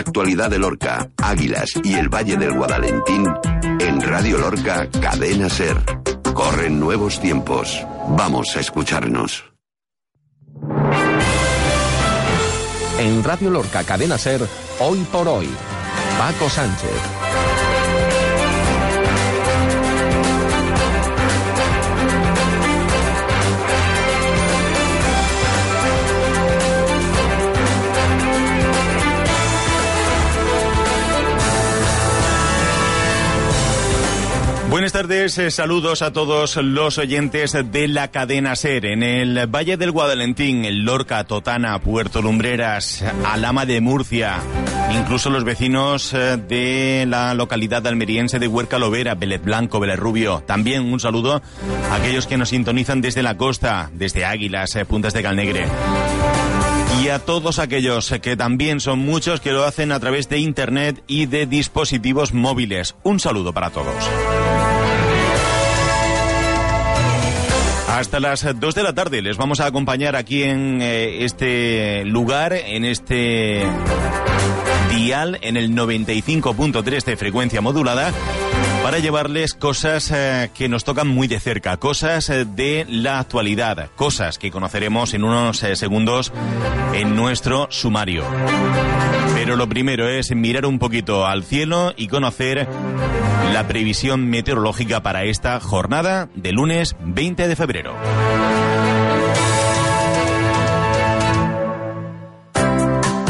actualidad de Lorca, Águilas y el Valle del Guadalentín en Radio Lorca Cadena Ser. Corren nuevos tiempos. Vamos a escucharnos. En Radio Lorca Cadena Ser, hoy por hoy, Paco Sánchez. Buenas tardes, eh, saludos a todos los oyentes de la cadena SER. En el Valle del Guadalentín, el Lorca, Totana, Puerto Lumbreras, Alama de Murcia, incluso los vecinos eh, de la localidad almeriense de Huerca Lovera, Belet Blanco, Belet Rubio. También un saludo a aquellos que nos sintonizan desde la costa, desde Águilas, eh, Puntas de Calnegre y a todos aquellos que también son muchos que lo hacen a través de Internet y de dispositivos móviles. Un saludo para todos. Hasta las 2 de la tarde les vamos a acompañar aquí en eh, este lugar, en este dial, en el 95.3 de frecuencia modulada para llevarles cosas eh, que nos tocan muy de cerca, cosas eh, de la actualidad, cosas que conoceremos en unos eh, segundos en nuestro sumario. Pero lo primero es mirar un poquito al cielo y conocer la previsión meteorológica para esta jornada de lunes 20 de febrero.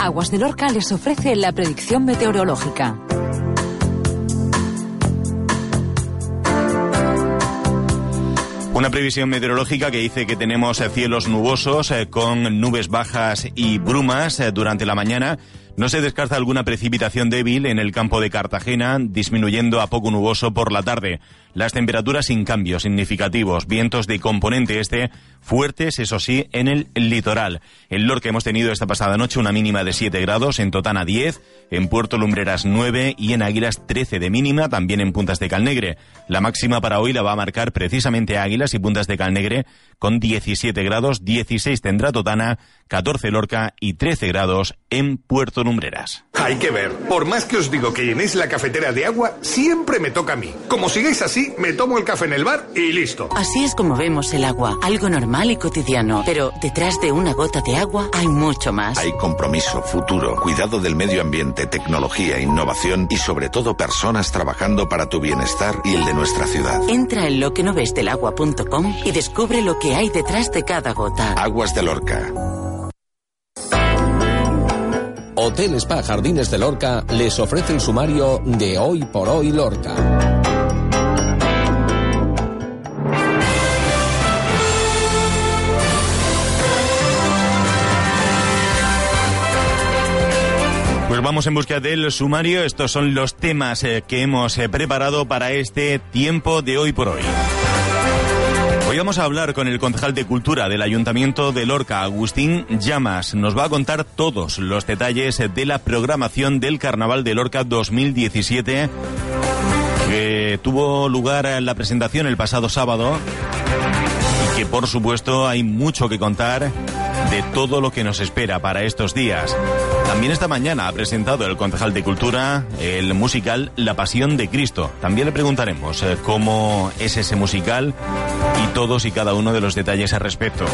Aguas de Lorca les ofrece la predicción meteorológica. Una previsión meteorológica que dice que tenemos eh, cielos nubosos eh, con nubes bajas y brumas eh, durante la mañana no se descarta alguna precipitación débil en el campo de Cartagena, disminuyendo a poco nuboso por la tarde. Las temperaturas sin cambios significativos, vientos de componente este fuertes, eso sí, en el litoral. En Lorca hemos tenido esta pasada noche una mínima de 7 grados, en Totana 10, en Puerto Lumbreras 9 y en Águilas 13 de mínima, también en Puntas de Calnegre. La máxima para hoy la va a marcar precisamente Águilas y Puntas de Calnegre con 17 grados, 16 tendrá Totana, 14 Lorca y 13 grados en Puerto Lumbreras. Hay que ver, por más que os digo que llenéis la cafetera de agua, siempre me toca a mí. Como sigáis así, me tomo el café en el bar y listo. Así es como vemos el agua, algo normal y cotidiano. Pero detrás de una gota de agua hay mucho más. Hay compromiso, futuro, cuidado del medio ambiente, tecnología, innovación y sobre todo personas trabajando para tu bienestar y el de nuestra ciudad. Entra en lo que no ves del agua.com y descubre lo que hay detrás de cada gota. Aguas de Lorca. Hotel Spa Jardines de Lorca les ofrece el sumario de Hoy por Hoy Lorca. Vamos en busca del sumario. Estos son los temas eh, que hemos eh, preparado para este tiempo de hoy por hoy. Hoy vamos a hablar con el concejal de Cultura del Ayuntamiento de Lorca, Agustín Llamas. Nos va a contar todos los detalles de la programación del Carnaval de Lorca 2017 que tuvo lugar en la presentación el pasado sábado y que por supuesto hay mucho que contar de todo lo que nos espera para estos días. También esta mañana ha presentado el concejal de Cultura el musical La Pasión de Cristo. También le preguntaremos eh, cómo es ese musical y todos y cada uno de los detalles al respecto.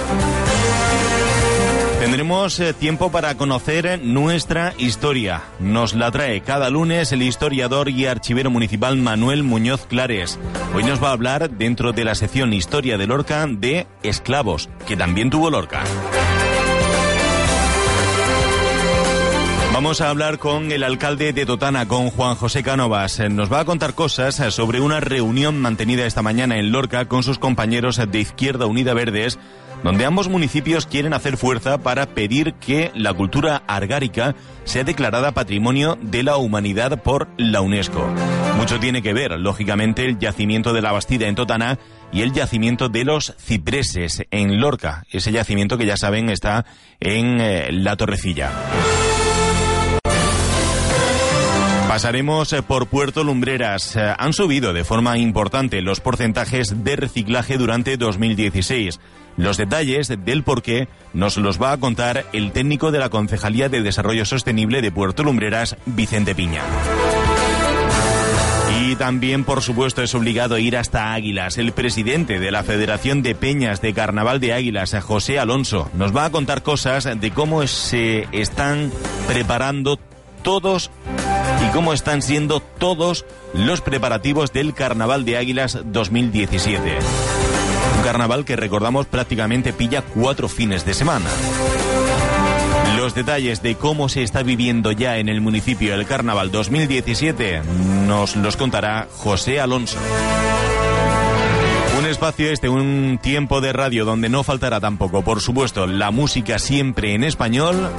Tendremos eh, tiempo para conocer nuestra historia. Nos la trae cada lunes el historiador y archivero municipal Manuel Muñoz Clares. Hoy nos va a hablar dentro de la sección Historia de Lorca de esclavos, que también tuvo Lorca. Vamos a hablar con el alcalde de Totana, con Juan José Cánovas. Nos va a contar cosas sobre una reunión mantenida esta mañana en Lorca con sus compañeros de Izquierda Unida Verdes, donde ambos municipios quieren hacer fuerza para pedir que la cultura argárica sea declarada Patrimonio de la Humanidad por la UNESCO. Mucho tiene que ver, lógicamente, el yacimiento de la Bastida en Totana y el yacimiento de los cipreses en Lorca. Ese yacimiento que ya saben está en eh, la Torrecilla. Pasaremos eh, por Puerto Lumbreras. Han subido de forma importante los porcentajes de reciclaje durante 2016. Los detalles del por qué nos los va a contar el técnico de la Concejalía de Desarrollo Sostenible de Puerto Lumbreras, Vicente Piña. Y también, por supuesto, es obligado ir hasta Águilas. El presidente de la Federación de Peñas de Carnaval de Águilas, José Alonso, nos va a contar cosas de cómo se están preparando todos y cómo están siendo todos los preparativos del Carnaval de Águilas 2017. Un carnaval que recordamos prácticamente pilla cuatro fines de semana. Los detalles de cómo se está viviendo ya en el municipio el Carnaval 2017 nos los contará José Alonso. Espacio este, un tiempo de radio donde no faltará tampoco, por supuesto, la música siempre en español,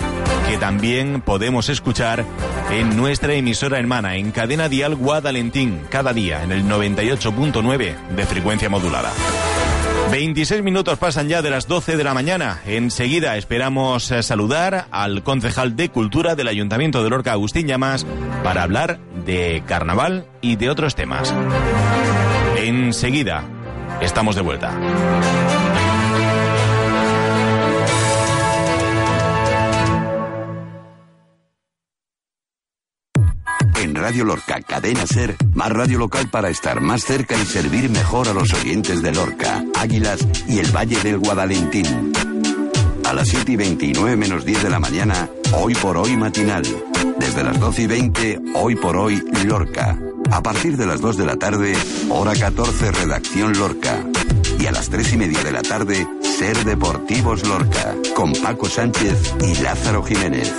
que también podemos escuchar en nuestra emisora hermana, en cadena dial Guadalentín, cada día en el 98.9 de frecuencia modulada. 26 minutos pasan ya de las 12 de la mañana. Enseguida esperamos eh, saludar al concejal de Cultura del Ayuntamiento de Lorca, Agustín Llamas, para hablar de carnaval y de otros temas. Enseguida estamos de vuelta. En Radio Lorca, Cadena Ser, más radio local para estar más cerca y servir mejor a los oyentes de Lorca, Águilas y el Valle del Guadalentín. A las 7 y 29 menos 10 de la mañana, hoy por hoy matinal. Desde las 12 y 20, hoy por hoy Lorca. A partir de las 2 de la tarde, hora 14, redacción Lorca. Y a las 3 y media de la tarde, Ser Deportivos Lorca, con Paco Sánchez y Lázaro Jiménez.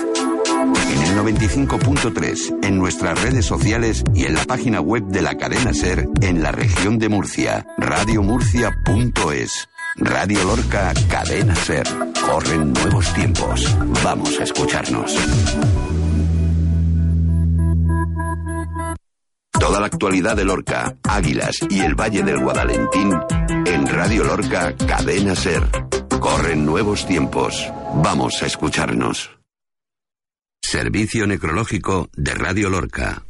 En el 95.3, en nuestras redes sociales y en la página web de la cadena Ser en la región de Murcia, radiomurcia.es. Radio Lorca, cadena Ser. Corren nuevos tiempos. Vamos a escucharnos. Toda la actualidad de Lorca, Águilas y el Valle del Guadalentín en Radio Lorca, cadena Ser. Corren nuevos tiempos. Vamos a escucharnos. Servicio Necrológico de Radio Lorca.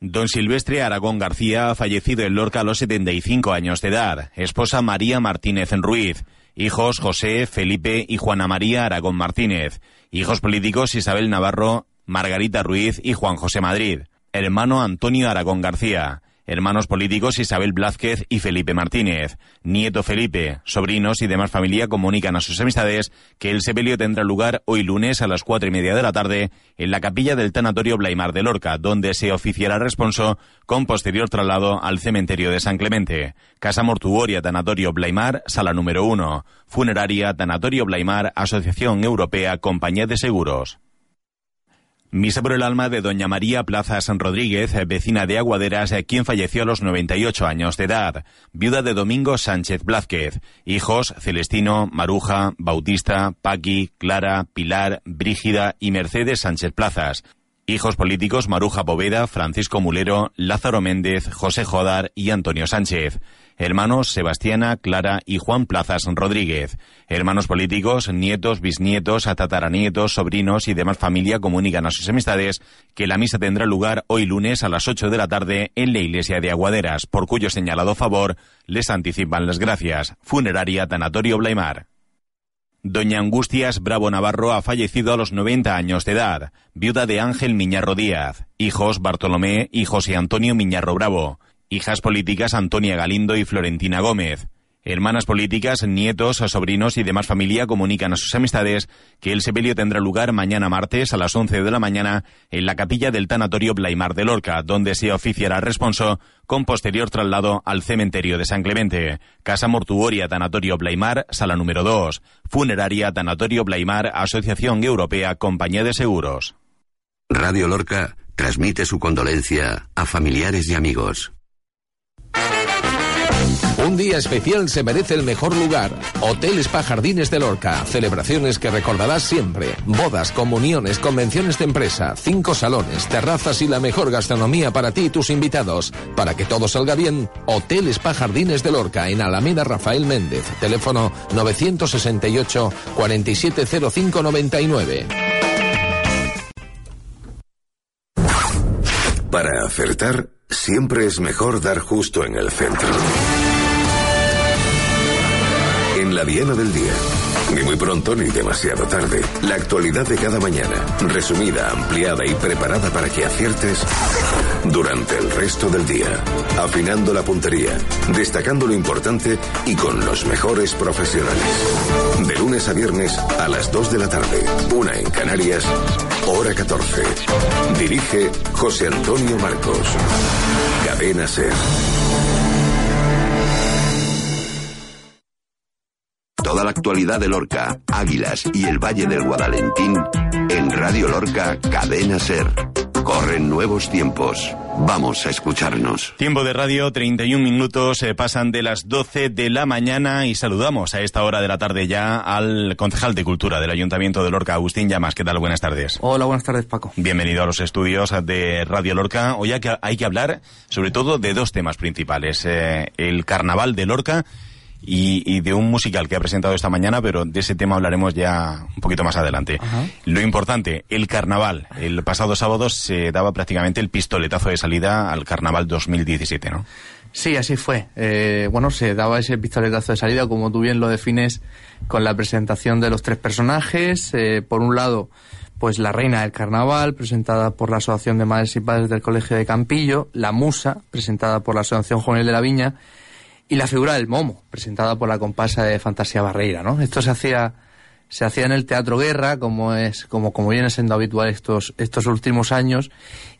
Don Silvestre Aragón García ha fallecido en Lorca a los 75 años de edad. Esposa María Martínez Ruiz. Hijos José, Felipe y Juana María Aragón Martínez. Hijos políticos Isabel Navarro, Margarita Ruiz y Juan José Madrid. Hermano Antonio Aragón García. Hermanos políticos Isabel Blázquez y Felipe Martínez. Nieto Felipe. Sobrinos y demás familia comunican a sus amistades que el sepelio tendrá lugar hoy lunes a las cuatro y media de la tarde en la capilla del Tanatorio Blaimar de Lorca, donde se oficiará responso con posterior traslado al cementerio de San Clemente. Casa Mortuoria Tanatorio Blaimar, sala número uno. Funeraria Tanatorio Blaimar, Asociación Europea Compañía de Seguros. Misa por el alma de doña María Plaza San Rodríguez, vecina de Aguaderas, quien falleció a los 98 años de edad, viuda de Domingo Sánchez Blázquez, hijos Celestino, Maruja, Bautista, Paqui, Clara, Pilar, Brígida y Mercedes Sánchez Plazas. Hijos políticos Maruja Poveda, Francisco Mulero, Lázaro Méndez, José Jodar y Antonio Sánchez. Hermanos Sebastiana, Clara y Juan Plazas Rodríguez. Hermanos políticos, nietos, bisnietos, tataranietos, sobrinos y demás familia comunican a sus amistades que la misa tendrá lugar hoy lunes a las 8 de la tarde en la iglesia de Aguaderas, por cuyo señalado favor les anticipan las gracias. Funeraria Tanatorio Blaimar. Doña Angustias Bravo Navarro ha fallecido a los 90 años de edad, viuda de Ángel Miñarro Díaz, hijos Bartolomé y José Antonio Miñarro Bravo, hijas políticas Antonia Galindo y Florentina Gómez, Hermanas políticas, nietos, sobrinos y demás familia comunican a sus amistades que el sepelio tendrá lugar mañana martes a las 11 de la mañana en la capilla del Tanatorio Blaimar de Lorca, donde se oficiará responso con posterior traslado al cementerio de San Clemente. Casa Mortuoria Tanatorio Blaimar, sala número 2. Funeraria Tanatorio Blaimar, Asociación Europea Compañía de Seguros. Radio Lorca transmite su condolencia a familiares y amigos. Un día especial se merece el mejor lugar. Hotel Spa Jardines de Lorca. Celebraciones que recordarás siempre. Bodas, comuniones, convenciones de empresa, cinco salones, terrazas y la mejor gastronomía para ti y tus invitados. Para que todo salga bien, Hotel Spa Jardines de Lorca en Alameda Rafael Méndez. Teléfono 968 470599. Para acertar, siempre es mejor dar justo en el centro. La del día. Ni muy pronto ni demasiado tarde. La actualidad de cada mañana. Resumida, ampliada y preparada para que aciertes durante el resto del día. Afinando la puntería, destacando lo importante y con los mejores profesionales. De lunes a viernes a las 2 de la tarde. Una en Canarias, hora 14. Dirige José Antonio Marcos. Cadena Ser. Toda la actualidad de Lorca, Águilas y el Valle del Guadalentín en Radio Lorca Cadena Ser. Corren nuevos tiempos. Vamos a escucharnos. Tiempo de radio, 31 minutos, eh, pasan de las 12 de la mañana y saludamos a esta hora de la tarde ya al concejal de Cultura del Ayuntamiento de Lorca, Agustín Llamas. ¿Qué tal? Buenas tardes. Hola, buenas tardes, Paco. Bienvenido a los estudios de Radio Lorca. Hoy hay que, hay que hablar sobre todo de dos temas principales. Eh, el Carnaval de Lorca y, de un musical que ha presentado esta mañana, pero de ese tema hablaremos ya un poquito más adelante. Lo importante, el carnaval. El pasado sábado se daba prácticamente el pistoletazo de salida al carnaval 2017, ¿no? Sí, así fue. Eh, bueno, se daba ese pistoletazo de salida, como tú bien lo defines, con la presentación de los tres personajes. Eh, por un lado, pues la reina del carnaval, presentada por la Asociación de Madres y Padres del Colegio de Campillo, la musa, presentada por la Asociación Juvenil de la Viña, y la figura del momo, presentada por la comparsa de Fantasía Barreira, ¿no? Esto se hacía se hacía en el Teatro Guerra, como es como como viene siendo habitual estos estos últimos años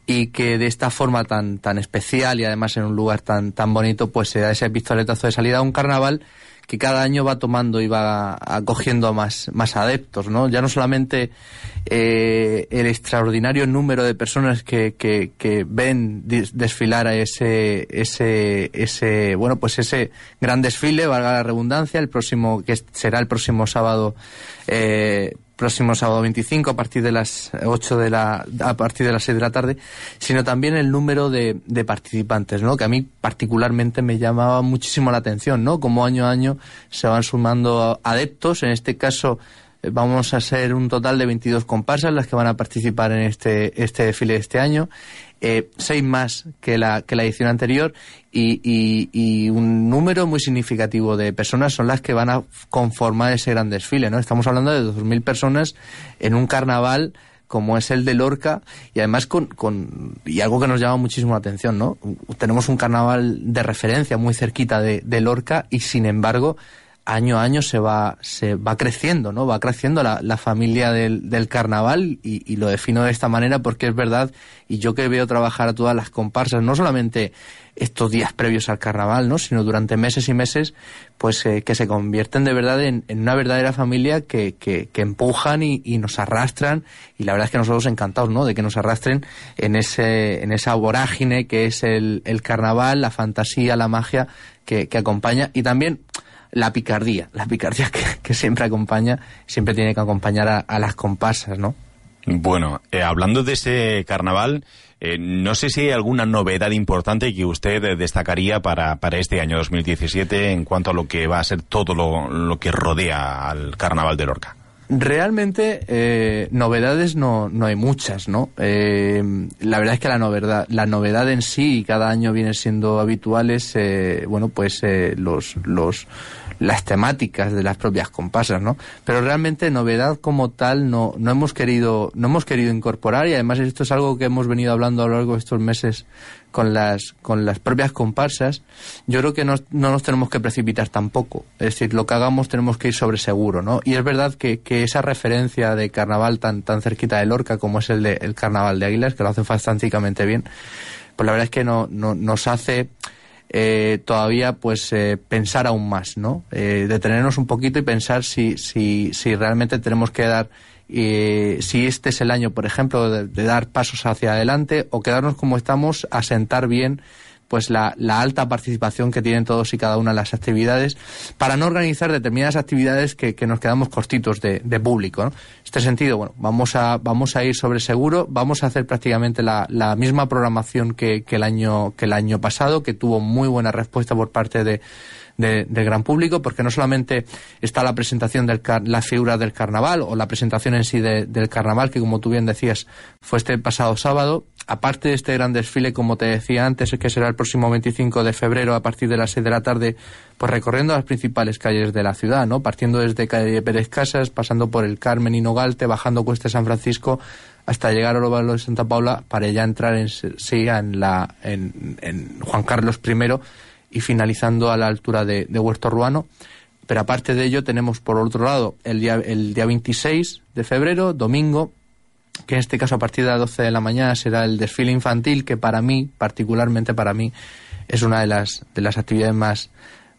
y que de esta forma tan tan especial y además en un lugar tan tan bonito, pues se da ese pistoletazo de salida a un carnaval que cada año va tomando y va acogiendo más, más adeptos, ¿no? Ya no solamente eh, el extraordinario número de personas que, que, que ven desfilar a ese, ese, ese, bueno, pues ese gran desfile, valga la redundancia, el próximo, que será el próximo sábado, eh, próximo sábado 25 a partir de las 8 de la a partir de las 6 de la tarde, sino también el número de, de participantes, ¿no? Que a mí particularmente me llamaba muchísimo la atención, ¿no? Como año a año se van sumando adeptos, en este caso eh, vamos a ser un total de 22 comparsas las que van a participar en este este desfile de este año eh, seis más que la, que la edición anterior y, y, un número muy significativo de personas son las que van a conformar ese gran desfile, ¿no? Estamos hablando de 2.000 personas en un carnaval como es el de Lorca y además con, con y algo que nos llama muchísimo la atención, ¿no? Tenemos un carnaval de referencia muy cerquita de, de Lorca y sin embargo año a año se va, se va creciendo, ¿no? Va creciendo la, la familia del, del carnaval y, y, lo defino de esta manera porque es verdad y yo que veo trabajar a todas las comparsas, no solamente estos días previos al carnaval, ¿no? Sino durante meses y meses, pues eh, que se convierten de verdad en, en una verdadera familia que, que, que empujan y, y, nos arrastran y la verdad es que nosotros encantados, ¿no? De que nos arrastren en ese, en esa vorágine que es el, el carnaval, la fantasía, la magia que, que acompaña y también la picardía, la picardía que, siempre acompaña, siempre tiene que acompañar a, las comparsas, ¿no? Bueno, eh, hablando de ese carnaval, eh, no sé si hay alguna novedad importante que usted destacaría para, para este año 2017 en cuanto a lo que va a ser todo lo, lo que rodea al carnaval de Lorca. Realmente eh, novedades no, no hay muchas, ¿no? Eh, la verdad es que la novedad, la novedad en sí y cada año viene siendo habituales, eh, bueno, pues eh, los, los, las temáticas de las propias comparsas, ¿no? Pero realmente novedad como tal no, no hemos querido, no hemos querido incorporar y además esto es algo que hemos venido hablando a lo largo de estos meses con las, con las propias comparsas, yo creo que no, no, nos tenemos que precipitar tampoco. Es decir, lo que hagamos tenemos que ir sobre seguro, ¿no? Y es verdad que, que esa referencia de carnaval tan, tan cerquita de Lorca como es el de el carnaval de Águilas, que lo hace fantásticamente bien, pues la verdad es que no, no nos hace eh, todavía pues eh, pensar aún más, ¿no? Eh, detenernos un poquito y pensar si, si, si realmente tenemos que dar eh, si este es el año, por ejemplo, de, de, dar pasos hacia adelante o quedarnos como estamos, asentar bien pues la, la, alta participación que tienen todos y cada una de las actividades para no organizar determinadas actividades que, que nos quedamos cortitos de, de público. ¿no? En este sentido, bueno, vamos a, vamos a ir sobre seguro, vamos a hacer prácticamente la, la misma programación que, que, el año, que el año pasado, que tuvo muy buena respuesta por parte de, del gran público, porque no solamente está la presentación de la figura del carnaval o la presentación en sí del carnaval, que como tú bien decías, fue este pasado sábado, aparte de este gran desfile, como te decía antes, que será el próximo 25 de febrero a partir de las 6 de la tarde, pues recorriendo las principales calles de la ciudad, ¿no? Partiendo desde calle Pérez Casas, pasando por el Carmen y Nogalte, bajando Cuesta San Francisco, hasta llegar al Óvalo de Santa Paula para ya entrar en, sí, en, la, en, Juan Carlos I y finalizando a la altura de, Huerto Ruano. Pero aparte de ello tenemos por otro lado el día, el día 26 de febrero, domingo, que en este caso a partir de las 12 de la mañana será el desfile infantil, que para mí, particularmente para mí, es una de las, de las actividades más,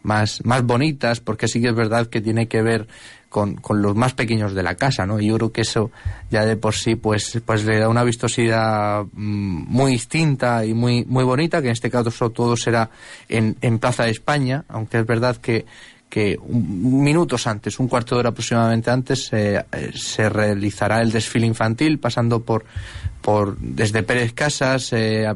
más, más bonitas, porque sí que es verdad que tiene que ver con, con, los más pequeños de la casa, ¿no? Y yo creo que eso ya de por sí pues, pues le da una vistosidad mm, muy distinta y muy, muy bonita, que en este caso todo será en, en Plaza de España, aunque es verdad que, que minutos antes, un cuarto de hora aproximadamente antes, eh, se realizará el desfile infantil pasando por, por desde Pérez Casas, eh,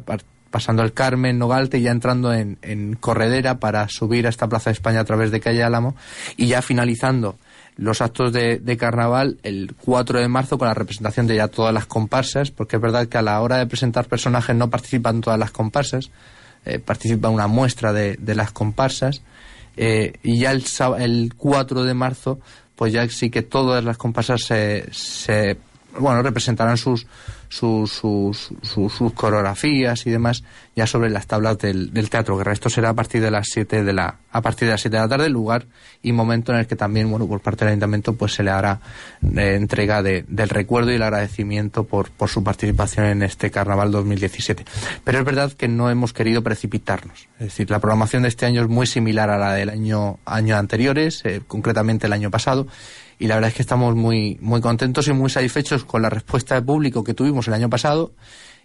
pasando el Carmen, Nogalte y ya entrando en, en Corredera para subir a esta Plaza de España a través de Calle Álamo y ya finalizando los actos de, carnaval el 4 de marzo con la representación de ya todas las comparsas, porque es verdad que a la hora de presentar personajes no participan todas las comparsas, eh, participa una muestra de, las comparsas, eh, y ya el, el 4 de marzo, pues ya sí que todas las comparsas se, se bueno, representarán sus, sus, sus, sus, coreografías y demás ya sobre las tablas del, del teatro guerra. Esto será a partir de las 7 de la, a partir de las 7 de la tarde, lugar y momento en el que también, bueno, por parte del ayuntamiento pues se le hará eh, entrega de, del recuerdo y el agradecimiento por, por su participación en este carnaval 2017. Pero es verdad que no hemos querido precipitarnos. Es decir, la programación de este año es muy similar a la del año, año anteriores, eh, concretamente el año pasado y la verdad es que estamos muy, muy contentos y muy satisfechos con la respuesta del público que tuvimos el año pasado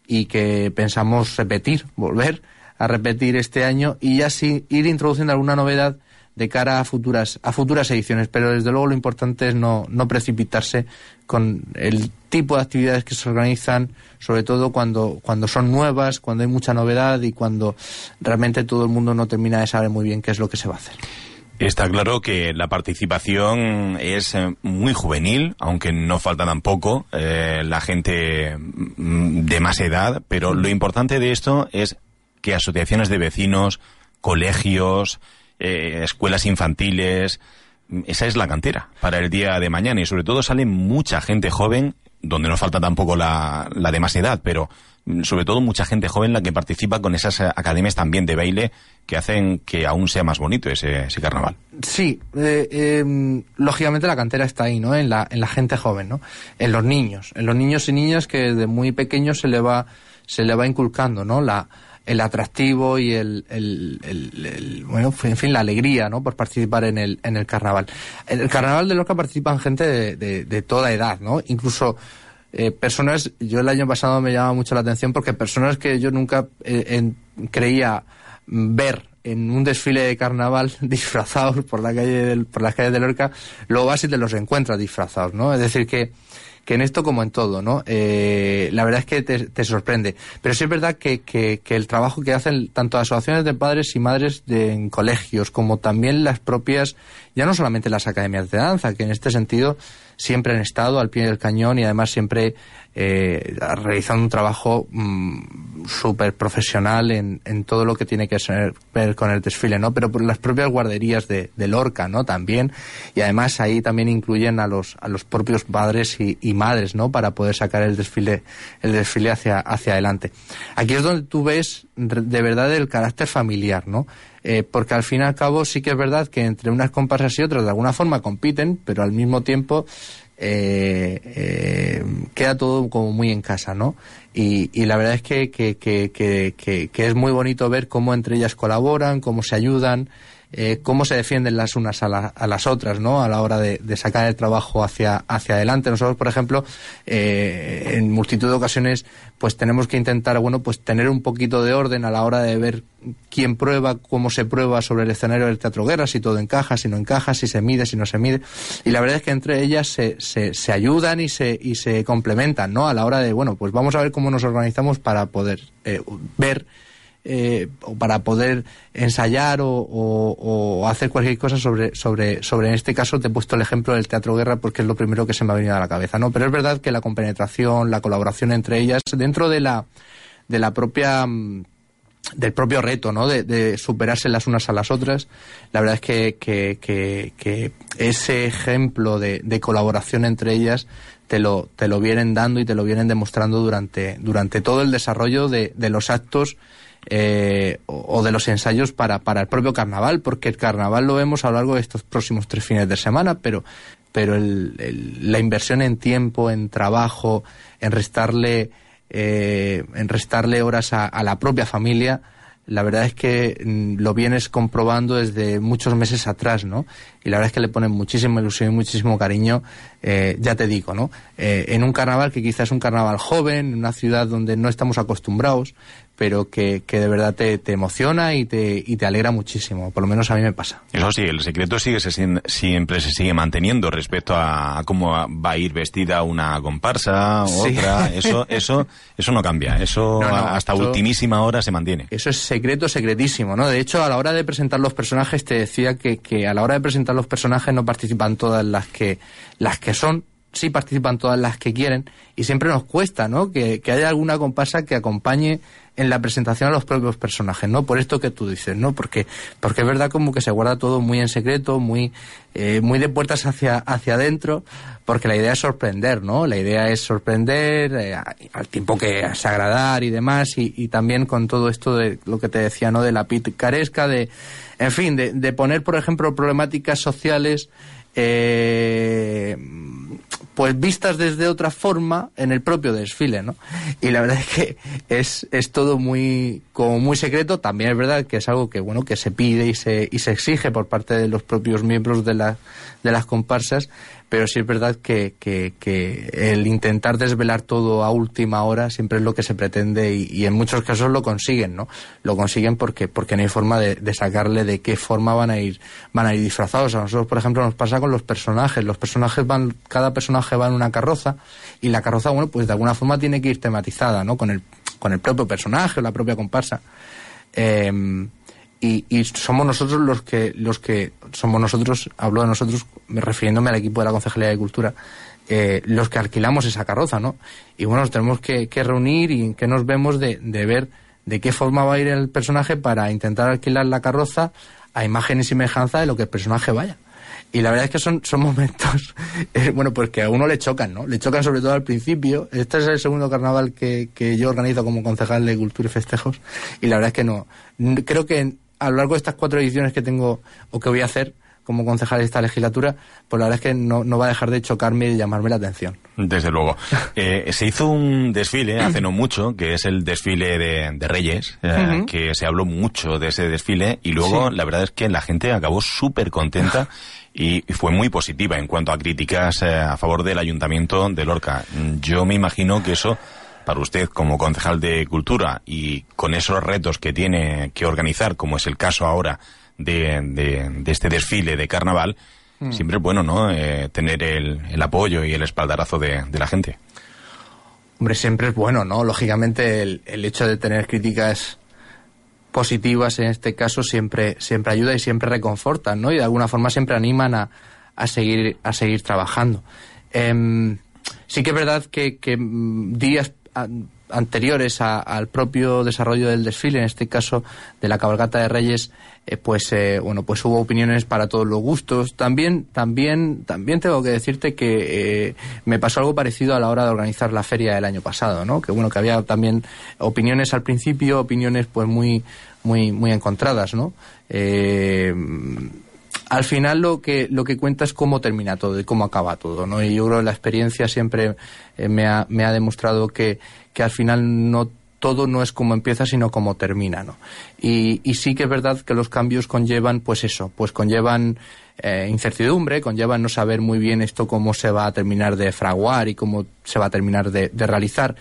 y que pensamos repetir, volver a repetir este año y así ir introduciendo alguna novedad de cara a futuras a futuras ediciones, pero desde luego lo importante es no, no precipitarse con el tipo de actividades que se organizan, sobre todo cuando, cuando son nuevas, cuando hay mucha novedad y cuando realmente todo el mundo no termina de saber muy bien qué es lo que se va a hacer. Está claro que la participación es eh, muy juvenil, aunque no falta tampoco eh, la gente mm, de más edad, pero lo importante de esto es que asociaciones de vecinos, colegios, eh, escuelas infantiles, esa es la cantera para el día de mañana. Y sobre todo sale mucha gente joven, donde no falta tampoco la, la de más edad, pero sobre todo mucha gente joven la que participa con esas academias también de baile que hacen que aún sea más bonito ese, carnaval. Sí, eh, em, lógicamente la cantera está ahí, ¿no? En la, en la gente joven, ¿no? En los niños, en los niños y niñas que de muy pequeños se le va, se le va inculcando, ¿no? La, el atractivo y el, el, bueno, en fin, la alegría, ¿no? Por participar en el, en el carnaval. En el carnaval de Lorca participan gente de, de, de toda edad, ¿no? Incluso eh, personas, yo el año pasado me llamaba mucho la atención porque personas que yo nunca eh, creía ver en un desfile de carnaval disfrazados por la calle por las calles de Lorca, luego vas y te los encuentras disfrazados, ¿no? Es decir que que en esto como en todo, ¿no? Eh, la verdad es que te, sorprende. Pero sí es verdad que, que, el trabajo que hacen tanto asociaciones de padres y madres de, en colegios como también las propias, ya no solamente las academias de danza, que en este sentido siempre han estado al pie del cañón y además siempre eh, realizando un trabajo mm, súper profesional en, en, todo lo que tiene que ver con el desfile, ¿no? Pero por las propias guarderías de, de, Lorca, ¿no? También. Y además ahí también incluyen a los, a los propios padres y, y madres, ¿no? Para poder sacar el desfile, el desfile hacia, hacia adelante. Aquí es donde tú ves de verdad el carácter familiar, ¿no? Eh, porque al fin y al cabo sí que es verdad que entre unas comparsas y otras de alguna forma compiten, pero al mismo tiempo eh, eh, queda todo como muy en casa, ¿no? Y, y la verdad es que, que, que, que, es muy bonito ver cómo entre ellas colaboran, cómo se ayudan, eh, cómo se defienden las unas a, las otras, ¿no? A la hora de, sacar el trabajo hacia, hacia adelante. Nosotros, por ejemplo, eh, en multitud de ocasiones, pues tenemos que intentar, bueno, pues tener un poquito de orden a la hora de ver quién prueba, cómo se prueba sobre el escenario del teatro guerra, si todo encaja, si no encaja, si se mide, si no se mide. Y la verdad es que entre ellas se, se, se ayudan y se, y se complementan, ¿no? A la hora de, bueno, pues vamos a ver cómo nos organizamos para poder eh, ver eh, para poder ensayar o, hacer cualquier cosa sobre, sobre, sobre, en este caso te he puesto el ejemplo del teatro guerra porque es lo primero que se me ha venido a la cabeza, ¿no? Pero es verdad que la compenetración, la colaboración entre ellas, dentro de la, de la propia mm, del propio reto, ¿no? De, superarse las unas a las otras. La verdad es que, que, que, ese ejemplo de, de, colaboración entre ellas te lo, te lo vienen dando y te lo vienen demostrando durante, durante todo el desarrollo de, de los actos eh, o, de los ensayos para, para el propio carnaval, porque el carnaval lo vemos a lo largo de estos próximos tres fines de semana, pero, pero el, la inversión en tiempo, en trabajo, en restarle eh, en restarle horas a, la propia familia, la verdad es que mm, lo vienes comprobando desde muchos meses atrás, ¿no? Y la verdad es que le ponen muchísima ilusión y muchísimo cariño, eh, ya te digo, ¿no? Eh, en un carnaval que quizás es un carnaval joven, en una ciudad donde no estamos acostumbrados, pero que, que de verdad te, te, emociona y te, y te alegra muchísimo. Por lo menos a mí me pasa. Eso sí, el secreto sigue se, siempre se sigue manteniendo respecto a, cómo va a ir vestida una comparsa, otra. Eso, eso, eso no cambia. Eso hasta ultimísima hora se mantiene. Eso es secreto, secretísimo, ¿no? De hecho, a la hora de presentar los personajes, te decía que, que a la hora de presentar los personajes no participan todas las que, las que son, sí participan todas las que quieren y siempre nos cuesta, ¿no? Que, que haya alguna comparsa que acompañe en la presentación a los propios personajes, ¿no? Por esto que tú dices, ¿no? Porque, porque es verdad como que se guarda todo muy en secreto, muy, eh, muy de puertas hacia, hacia adentro, porque la idea es sorprender, ¿no? La idea es sorprender eh, al tiempo que es agradar y demás, y, y, también con todo esto de lo que te decía, ¿no? De la picaresca, de, en fin, de, de poner, por ejemplo, problemáticas sociales eh, pues vistas desde otra forma en el propio desfile, ¿no? Y la verdad es que es, es todo muy, como muy secreto. También es verdad que es algo que, bueno, que se pide y se, y se exige por parte de los propios miembros de, la, de las comparsas, pero sí es verdad que, que, que, el intentar desvelar todo a última hora siempre es lo que se pretende y, en muchos casos lo consiguen, ¿no? Lo consiguen porque, porque no hay forma de, de, sacarle de qué forma van a ir, van a ir disfrazados. A nosotros, por ejemplo, nos pasa con los personajes. Los personajes van, cada personaje va en una carroza y la carroza, bueno, pues de alguna forma tiene que ir tematizada, ¿no? Con el, con el propio personaje o la propia comparsa. Eh, y, somos nosotros los que los que somos nosotros hablo de nosotros refiriéndome al equipo de la concejalía de cultura eh, los que alquilamos esa carroza no y bueno nos tenemos que, reunir y que nos vemos de, ver de qué forma va a ir el personaje para intentar alquilar la carroza a imagen y semejanza de lo que el personaje vaya y la verdad es que son, son momentos, eh, bueno, pues que a uno le chocan, ¿no? Le chocan sobre todo al principio. Este es el segundo carnaval que, que yo organizo como concejal de Cultura y Festejos. Y la verdad es que no. Creo que a lo largo de estas cuatro ediciones que tengo o que voy a hacer como concejal de esta legislatura, pues la verdad es que no, no va a dejar de chocarme y llamarme la atención. Desde luego. Eh, se hizo un desfile hace no mucho, que es el desfile de, Reyes, eh, que se habló mucho de ese desfile y luego la verdad es que la gente acabó súper contenta y fue muy positiva en cuanto a críticas eh, a favor del ayuntamiento de Lorca. Yo me imagino que eso para usted como concejal de cultura y con esos retos que tiene que organizar, como es el caso ahora de, de, este desfile de carnaval, mm. siempre es bueno, ¿no? Eh, tener el, el, apoyo y el espaldarazo de, de, la gente. Hombre, siempre es bueno, ¿no? Lógicamente el, el, hecho de tener críticas positivas en este caso siempre, siempre ayuda y siempre reconforta, ¿no? Y de alguna forma siempre animan a, a seguir, a seguir trabajando. Eh, sí que es verdad que, que mm, días anteriores al propio desarrollo del desfile, en este caso de la cabalgata de Reyes, eh, pues eh, bueno, pues hubo opiniones para todos los gustos. También, también, también tengo que decirte que eh, me pasó algo parecido a la hora de organizar la feria del año pasado, ¿no? Que bueno, que había también opiniones al principio, opiniones pues muy, muy, muy encontradas, ¿no? Al final lo que, lo que cuenta es cómo termina todo y cómo acaba todo, ¿no? Y yo creo que la experiencia siempre eh, me, ha, me ha demostrado que, que al final no todo no es como empieza, sino como termina, ¿no? Y, y sí que es verdad que los cambios conllevan, pues eso, pues conllevan eh, incertidumbre, conllevan no saber muy bien esto cómo se va a terminar de fraguar y cómo se va a terminar de, de realizar.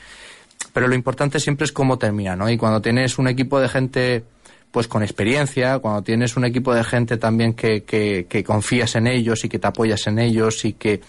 Pero lo importante siempre es cómo termina, ¿no? Y cuando tienes un equipo de gente pues con experiencia, cuando tienes un equipo de gente también que, que, confías en ellos y que te apoyas en ellos y que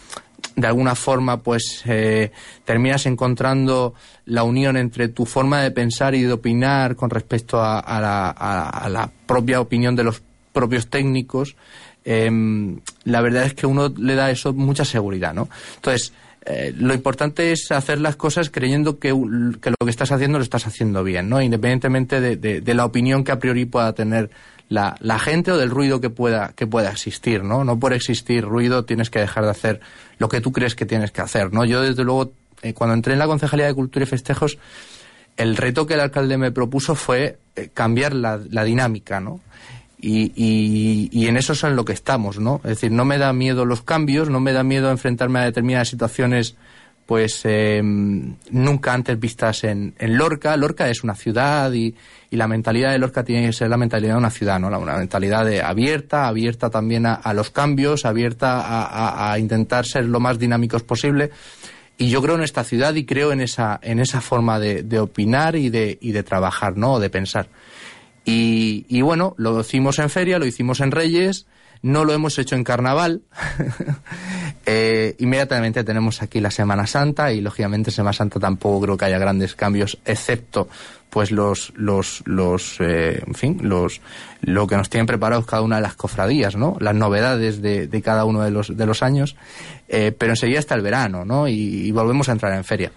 de alguna forma pues eh, terminas encontrando la unión entre tu forma de pensar y de opinar con respecto a, la, propia opinión de los propios técnicos em, la verdad es que uno le da eso mucha seguridad no entonces eh, lo importante es hacer las cosas creyendo que, lo que estás haciendo lo estás haciendo bien, ¿no? Independientemente de, la opinión que a priori pueda tener la, gente o del ruido que pueda, que pueda existir, ¿no? No por existir ruido tienes que dejar de hacer lo que tú crees que tienes que hacer, ¿no? Yo, desde luego, eh, cuando entré en la Concejalía de Cultura y Festejos, el reto que el alcalde me propuso fue eh, cambiar la, la dinámica, ¿no? Y, y, en eso es en lo que estamos, ¿no? Es decir, no me da miedo los cambios, no me da miedo enfrentarme a determinadas situaciones, pues em, nunca antes vistas en, en, Lorca. Lorca es una ciudad y, la mentalidad de Lorca tiene que ser la mentalidad de una ciudad, ¿no? Una mentalidad abierta, abierta también a, los cambios, abierta a, a, intentar ser lo más dinámicos posible. Y yo creo en esta ciudad y creo en esa, en esa forma de, de opinar y de, y de trabajar, ¿no? O de pensar. Y, bueno, lo hicimos en feria, lo hicimos en Reyes, no lo hemos hecho en carnaval. eh, inmediatamente tenemos aquí la Semana Santa y lógicamente Semana Santa tampoco creo que haya grandes cambios, excepto pues los, los, los, eh, en fin, los, lo que nos tienen preparados cada una de las cofradías, ¿no? Las novedades de, de cada uno de los, de los años, eh, pero enseguida está el verano, ¿no? Y, volvemos a entrar en feria.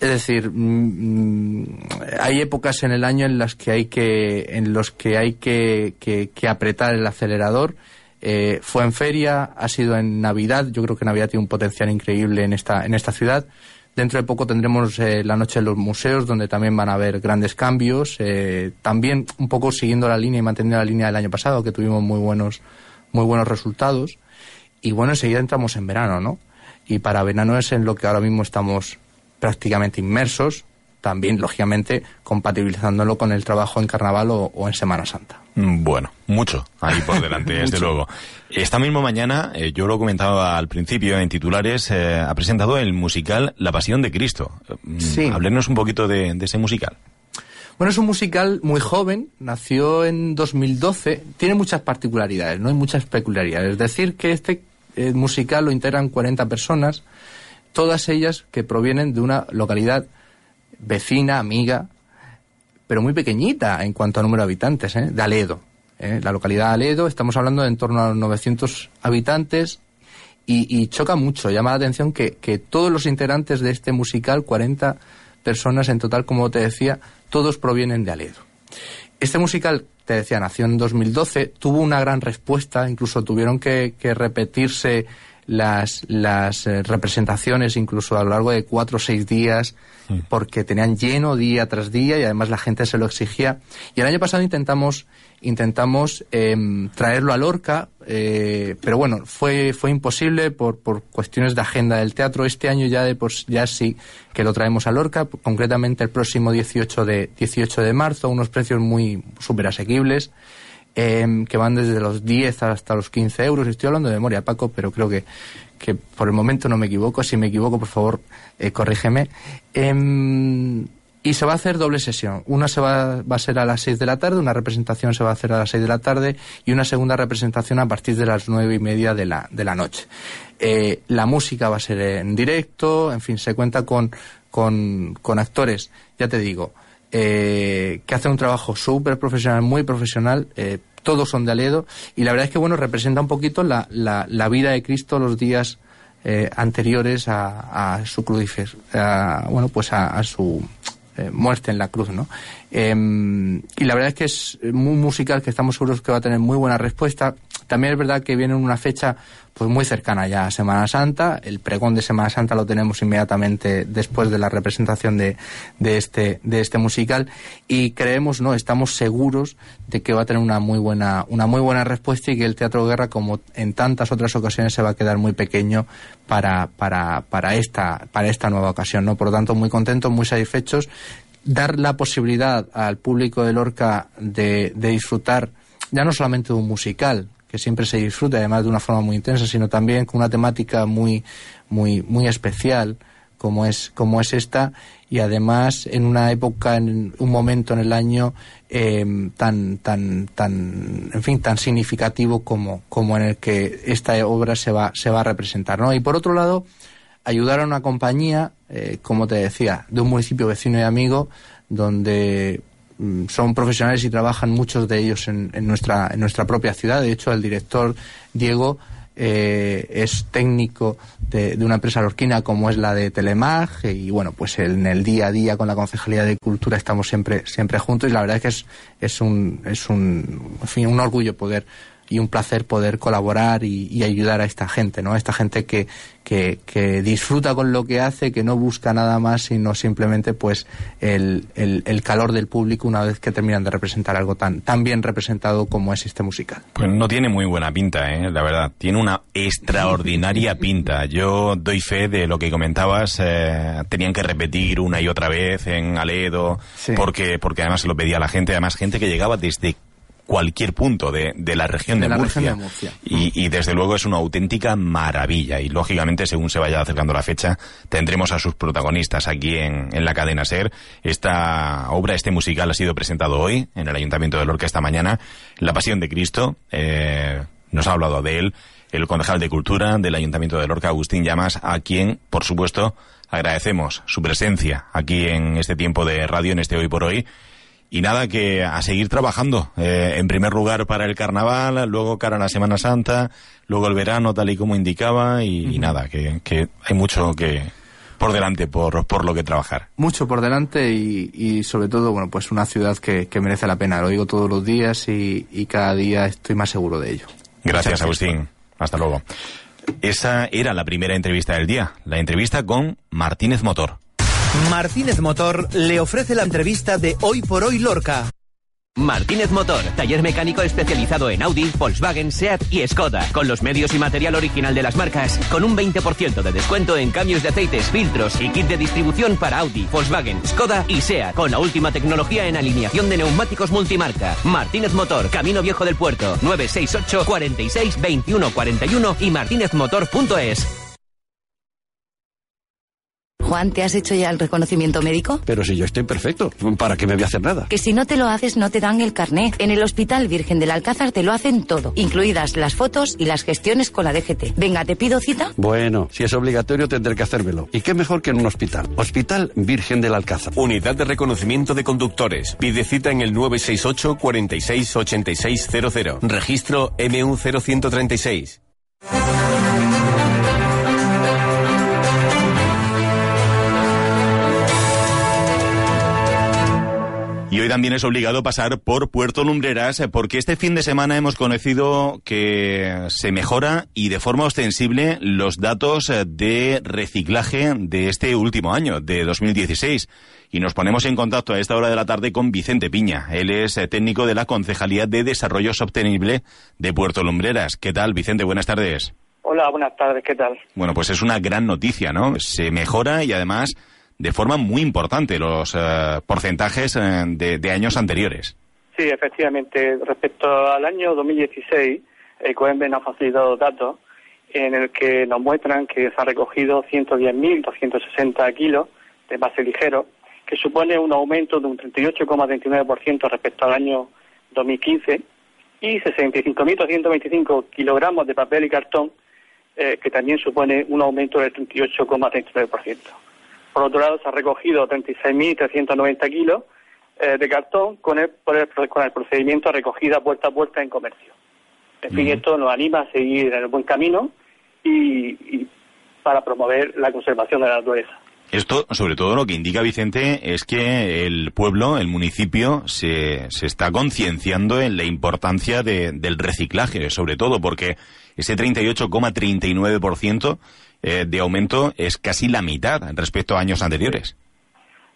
Es decir, mm, mm, hay épocas en el año en las que hay que, en los que hay que, que, que apretar el acelerador. Eh, fue en feria, ha sido en Navidad. Yo creo que Navidad tiene un potencial increíble en esta, en esta ciudad. Dentro de poco tendremos eh, la noche de los museos, donde también van a haber grandes cambios. Eh, también un poco siguiendo la línea y manteniendo la línea del año pasado, que tuvimos muy buenos, muy buenos resultados. Y bueno, enseguida entramos en verano, ¿no? Y para verano es en lo que ahora mismo estamos prácticamente inmersos, también, lógicamente, compatibilizándolo con el trabajo en Carnaval o en Semana Santa. Mm, bueno, mucho ahí por delante, desde luego. Esta misma mañana, eh, yo lo comentaba al principio en titulares, eh, ha presentado el musical La Pasión de Cristo. Mm, sí. Háblenos un poquito de, ese musical. Bueno, es un musical muy joven, nació en 2012, tiene muchas particularidades, no hay muchas peculiaridades. Es decir, que este eh, musical lo integran 40 personas, todas ellas que provienen de una localidad vecina, amiga, pero muy pequeñita en cuanto a número de habitantes, ¿eh? de Aledo. ¿eh? La localidad de Aledo, estamos hablando de en torno a los 900 habitantes y, choca mucho, llama la atención que, todos los integrantes de este musical, 40 personas en total, como te decía, todos provienen de Aledo. Este musical, te decía, nació en 2012, tuvo una gran respuesta, incluso tuvieron que, repetirse las, las eh, representaciones incluso a lo largo de cuatro o seis días porque tenían lleno día tras día y además la gente se lo exigía. Y el año pasado intentamos intentamos em, traerlo a Lorca, eh, pero bueno, fue, fue imposible por, por cuestiones de agenda del teatro. Este año ya, de, pues, ya sí que lo traemos a Lorca, concretamente el próximo 18 de, 18 de marzo, unos precios muy súper asequibles. Em, que van desde los 10 hasta los 15 euros. Estoy hablando de memoria, Paco, pero creo que, que por el momento no me equivoco. Si me equivoco, por favor, eh, corrígeme. Em, y se va a hacer doble sesión. Una se va, va, a ser a las 6 de la tarde, una representación se va a hacer a las 6 de la tarde y una segunda representación a partir de las nueve y media de la, de la noche. Eh, la música va a ser en directo, en fin, se cuenta con, con, con actores, ya te digo, eh, que hacen un trabajo súper profesional, muy profesional. Eh, todos son de Aledo y la verdad es que bueno representa un poquito la, la, la vida de Cristo los días eh, anteriores a, a su crucifixión, bueno pues a, a su eh, muerte en la cruz, ¿no? Em, y la verdad es que es muy musical, que estamos seguros que va a tener muy buena respuesta. También es verdad que viene una fecha pues muy cercana ya a Semana Santa. El pregón de Semana Santa lo tenemos inmediatamente después de la representación de, de, este, de este musical y creemos, no, estamos seguros de que va a tener una muy buena, una muy buena respuesta y que el Teatro Guerra, como en tantas otras ocasiones, se va a quedar muy pequeño para, para, para esta, para esta nueva ocasión, ¿no? Por lo tanto, muy contentos, muy satisfechos dar la posibilidad al público de Lorca de, de disfrutar ya no solamente de un musical, que siempre se disfruta además de una forma muy intensa, sino también con una temática muy, muy, muy especial como es, como es esta, y además en una época, en un momento en el año eh, tan, tan, tan, en fin, tan significativo como, como en el que esta obra se va, se va a representar, ¿no? Y por otro lado, ayudar a una compañía, eh, como te decía, de un municipio vecino y amigo, donde son profesionales y trabajan muchos de ellos en, nuestra, en nuestra propia ciudad. De hecho, el director Diego eh, es técnico de, una empresa lorquina como es la de Telemag y bueno, pues en el día a día con la Concejalía de Cultura estamos siempre, siempre juntos y la verdad es que es, es un, es un, en un orgullo poder y un placer poder colaborar y, ayudar a esta gente, ¿no? A esta gente que, que, disfruta con lo que hace, que no busca nada más, sino simplemente pues el, el, calor del público una vez que terminan de representar algo tan, tan bien representado como es este musical. Pues no tiene muy buena pinta, ¿eh? la verdad. Tiene una extraordinaria pinta. Yo doy fe de lo que comentabas. Eh, tenían que repetir una y otra vez en Aledo, porque, porque además se lo pedía la gente, además gente que llegaba desde cualquier punto de, de la región de, Murcia. Y, desde luego es una auténtica maravilla. Y lógicamente, según se vaya acercando la fecha, tendremos a sus protagonistas aquí en, en la cadena SER. Esta obra, este musical, ha sido presentado hoy en el Ayuntamiento de Lorca esta mañana. La Pasión de Cristo. Eh, nos ha hablado de él el concejal de Cultura del Ayuntamiento de Lorca, Agustín Llamas, a quien, por supuesto, agradecemos su presencia aquí en este tiempo de radio, en este Hoy por Hoy y nada, que a seguir trabajando. Eh, en primer lugar para el carnaval, luego cara a la Semana Santa, luego el verano, tal y como indicaba, y, nada, que, que, hay mucho que por delante por, por lo que trabajar. Mucho por delante y, y sobre todo, bueno, pues una ciudad que, que, merece la pena. Lo digo todos los días y, y cada día estoy más seguro de ello. Gracias, Agustín. Hasta luego. Esa era la primera entrevista del día, la entrevista con Martínez Motor. Martínez Motor le ofrece la entrevista de Hoy por Hoy Lorca. Martínez Motor, taller mecánico especializado en Audi, Volkswagen, SEAT y Skoda, con los medios y material original de las marcas, con un 20% de descuento en cambios de aceites, filtros y kit de distribución para Audi, Volkswagen, Skoda y SEAT, con la última tecnología en alineación de neumáticos multimarca. Martínez Motor, Camino Viejo del Puerto, 968 46 21 41 y martinezmotor.es. Juan, ¿te has hecho ya el reconocimiento médico? Pero si yo estoy perfecto, ¿para qué me voy a hacer nada? Que si no te lo haces no te dan el carnet. En el Hospital Virgen del Alcázar te lo hacen todo, incluidas las fotos y las gestiones con la DGT. Venga, ¿te pido cita? Bueno, si es obligatorio tendré que hacérmelo. ¿Y qué mejor que en un hospital? Hospital Virgen del Alcázar. Unidad de reconocimiento de conductores. Pide cita en el 968 46 8600. Registro MU0136. Y hoy también es obligado pasar por Puerto Lumbreras eh, porque este fin de semana hemos conocido que se mejora y de forma ostensible los datos eh, de reciclaje de este último año, de 2016. Y nos ponemos en contacto a esta hora de la tarde con Vicente Piña. Él es eh, técnico de la Concejalía de Desarrollo Sostenible de Puerto Lumbreras. ¿Qué tal, Vicente? Buenas tardes. Hola, buenas tardes. ¿Qué tal? Bueno, pues es una gran noticia, ¿no? Se mejora y además de forma muy importante los eh, porcentajes eh, de, años anteriores. Sí, efectivamente. Respecto al año 2016, Ecoembes nos ha facilitado datos en el que nos muestran que se han recogido 110.260 kilos de base ligero, que supone un aumento de un 38,39% respecto al año 2015, y 65.225 kilogramos de papel y cartón, eh, que también supone un aumento del 38,39%. Por otro lado, se ha recogido 36.390 kilos eh, de cartón con el, con el procedimiento de recogida puerta a puerta en comercio. En fin, esto nos anima a seguir en el buen camino y, para promover la conservación de la naturaleza. Esto, sobre todo, lo que indica Vicente es que el pueblo, el municipio, se, se está concienciando en la importancia del reciclaje, sobre todo porque ese 38,39% eh, de aumento es casi la mitad respecto a años anteriores.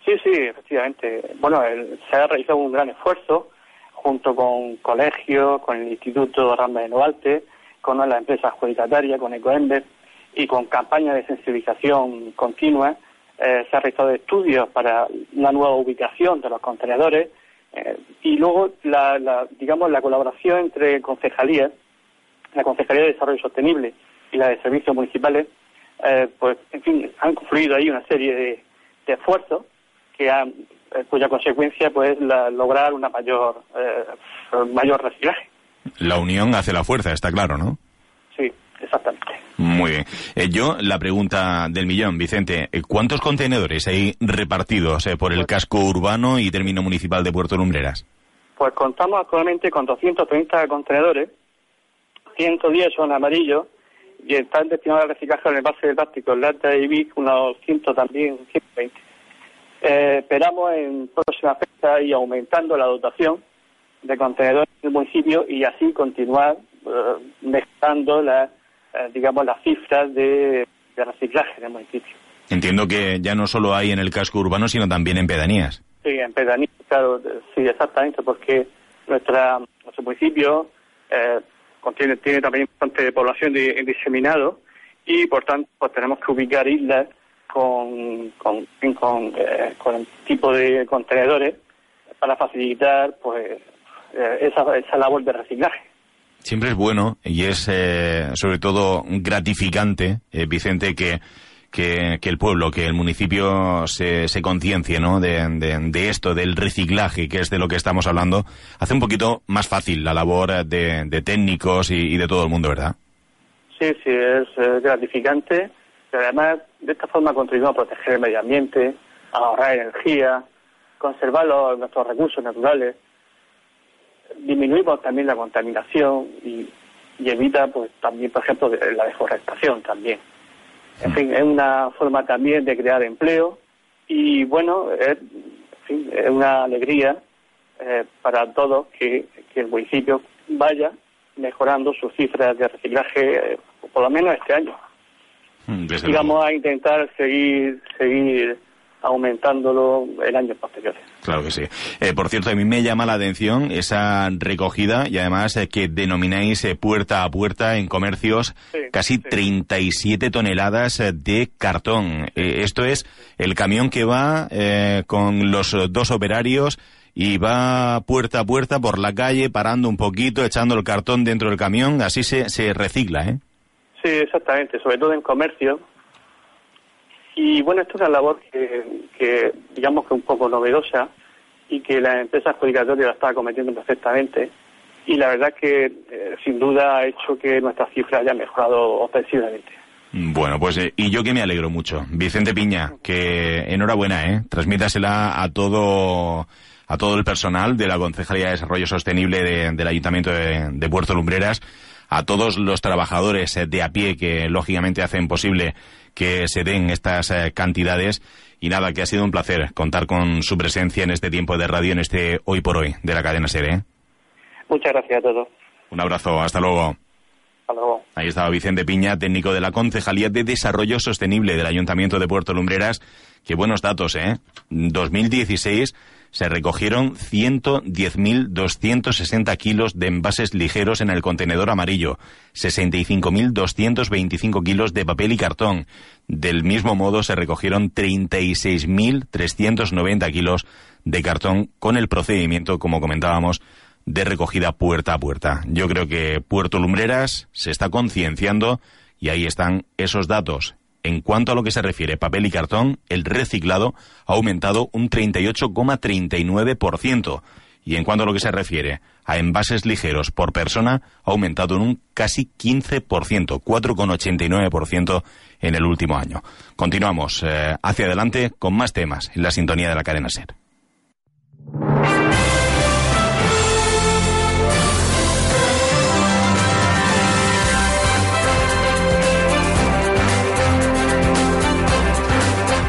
Sí, sí, efectivamente. Bueno, se ha realizado un gran esfuerzo junto con colegios, con el Instituto Ramba de Novalte, con la empresa adjudicataria, con Ecoember y con campañas de sensibilización continua. Eh, se ha realizado estudios para una nueva ubicación de los contenedores eh, y luego, la, digamos, la colaboración entre concejalías, la Concejalía de Desarrollo Sostenible y la de Servicios Municipales, eh, pues, en fin, han confluido ahí una serie de, esfuerzos que han, eh, cuya consecuencia pues la, lograr una mayor eh, mayor reciclaje. La unión hace la fuerza, está claro, ¿no? Sí, exactamente. Muy bien. Eh, yo, la pregunta del millón, Vicente, ¿cuántos contenedores hay repartidos por el casco urbano y término municipal de Puerto Lumbreras? Pues contamos actualmente con 230 contenedores, 110 son amarillos y están destinados al reciclaje en el base de plástico, en lata y BIC, unos 100 también, 120. Eh, esperamos en próxima fecha ir aumentando la dotación de contenedores del municipio y así continuar eh, mejorando la, eh, digamos, las cifras de, de reciclaje del municipio. Entiendo que ya no solo hay en el casco urbano, sino también en pedanías. Sí, en pedanías, claro, sí, exactamente, porque nuestra, nuestro municipio eh, contiene, tiene también bastante población de, diseminado y, por tanto, pues tenemos que ubicar islas con, con, eh, con el tipo de contenedores para facilitar pues eh, esa, esa labor de reciclaje. Siempre es bueno y es eh, sobre todo gratificante, eh, Vicente, que que, el pueblo, que el municipio se, se conciencie ¿no? De, de, esto, del reciclaje, que es de lo que estamos hablando, hace un poquito más fácil la labor de, de técnicos y, de todo el mundo, ¿verdad? Sí, sí, es gratificante. Pero además, de esta forma contribuimos a proteger el medio ambiente, a ahorrar energía, conservar los, nuestros recursos naturales. Disminuimos también la contaminación y, y evita, pues, también, por ejemplo, la deforestación también. En fin, es una forma también de crear empleo y bueno, es, una alegría eh, para todos que, el municipio vaya mejorando sus cifras de reciclaje, eh, por lo menos este año. Mm, y vamos a intentar seguir, seguir aumentándolo el año posterior. Claro que sí. Eh, por cierto, a mí me llama la atención esa recogida y además eh, que denomináis eh, puerta a puerta en comercios casi 37 toneladas de cartón. esto es el camión que va con los dos operarios y va puerta a puerta por la calle parando un poquito, echando el cartón dentro del camión. Así se, se recicla, ¿eh? Sí, exactamente. Sobre todo en comercio y bueno, esto es una labor que, digamos que un poco novedosa y que la empresa adjudicatoria la está cometiendo perfectamente. Y la verdad que eh, sin duda ha hecho que nuestra cifra haya mejorado ofensivamente. Bueno, pues eh, y yo que me alegro mucho. Vicente Piña, que enhorabuena, ¿eh? Transmítasela a todo a todo el personal de la Concejalía de Desarrollo Sostenible del Ayuntamiento de, de Puerto Lumbreras, a todos los trabajadores eh, de a pie que lógicamente hacen posible que se den estas eh, cantidades. Y nada, que ha sido un placer contar con su presencia en este tiempo de radio, en este Hoy por Hoy de la cadena Sede. ¿eh? Muchas gracias a todos. Un abrazo, hasta luego. Ahí estaba Vicente Piña, técnico de la Concejalía de Desarrollo Sostenible del Ayuntamiento de Puerto Lumbreras. Qué buenos datos, ¿eh? 2016 se recogieron 110.260 kilos de envases ligeros en el contenedor amarillo, 65.225 kilos de papel y cartón. Del mismo modo se recogieron 36.390 kilos de cartón con el procedimiento, como comentábamos, de recogida puerta a puerta. Yo creo que Puerto Lumbreras se está concienciando y ahí están esos datos. En cuanto a lo que se refiere papel y cartón, el reciclado ha aumentado un 38,39%. Y en cuanto a lo que se refiere a envases ligeros por persona, ha aumentado en un casi 15%, 4,89% en el último año. Continuamos eh, hacia adelante con más temas en la sintonía de la cadena SER.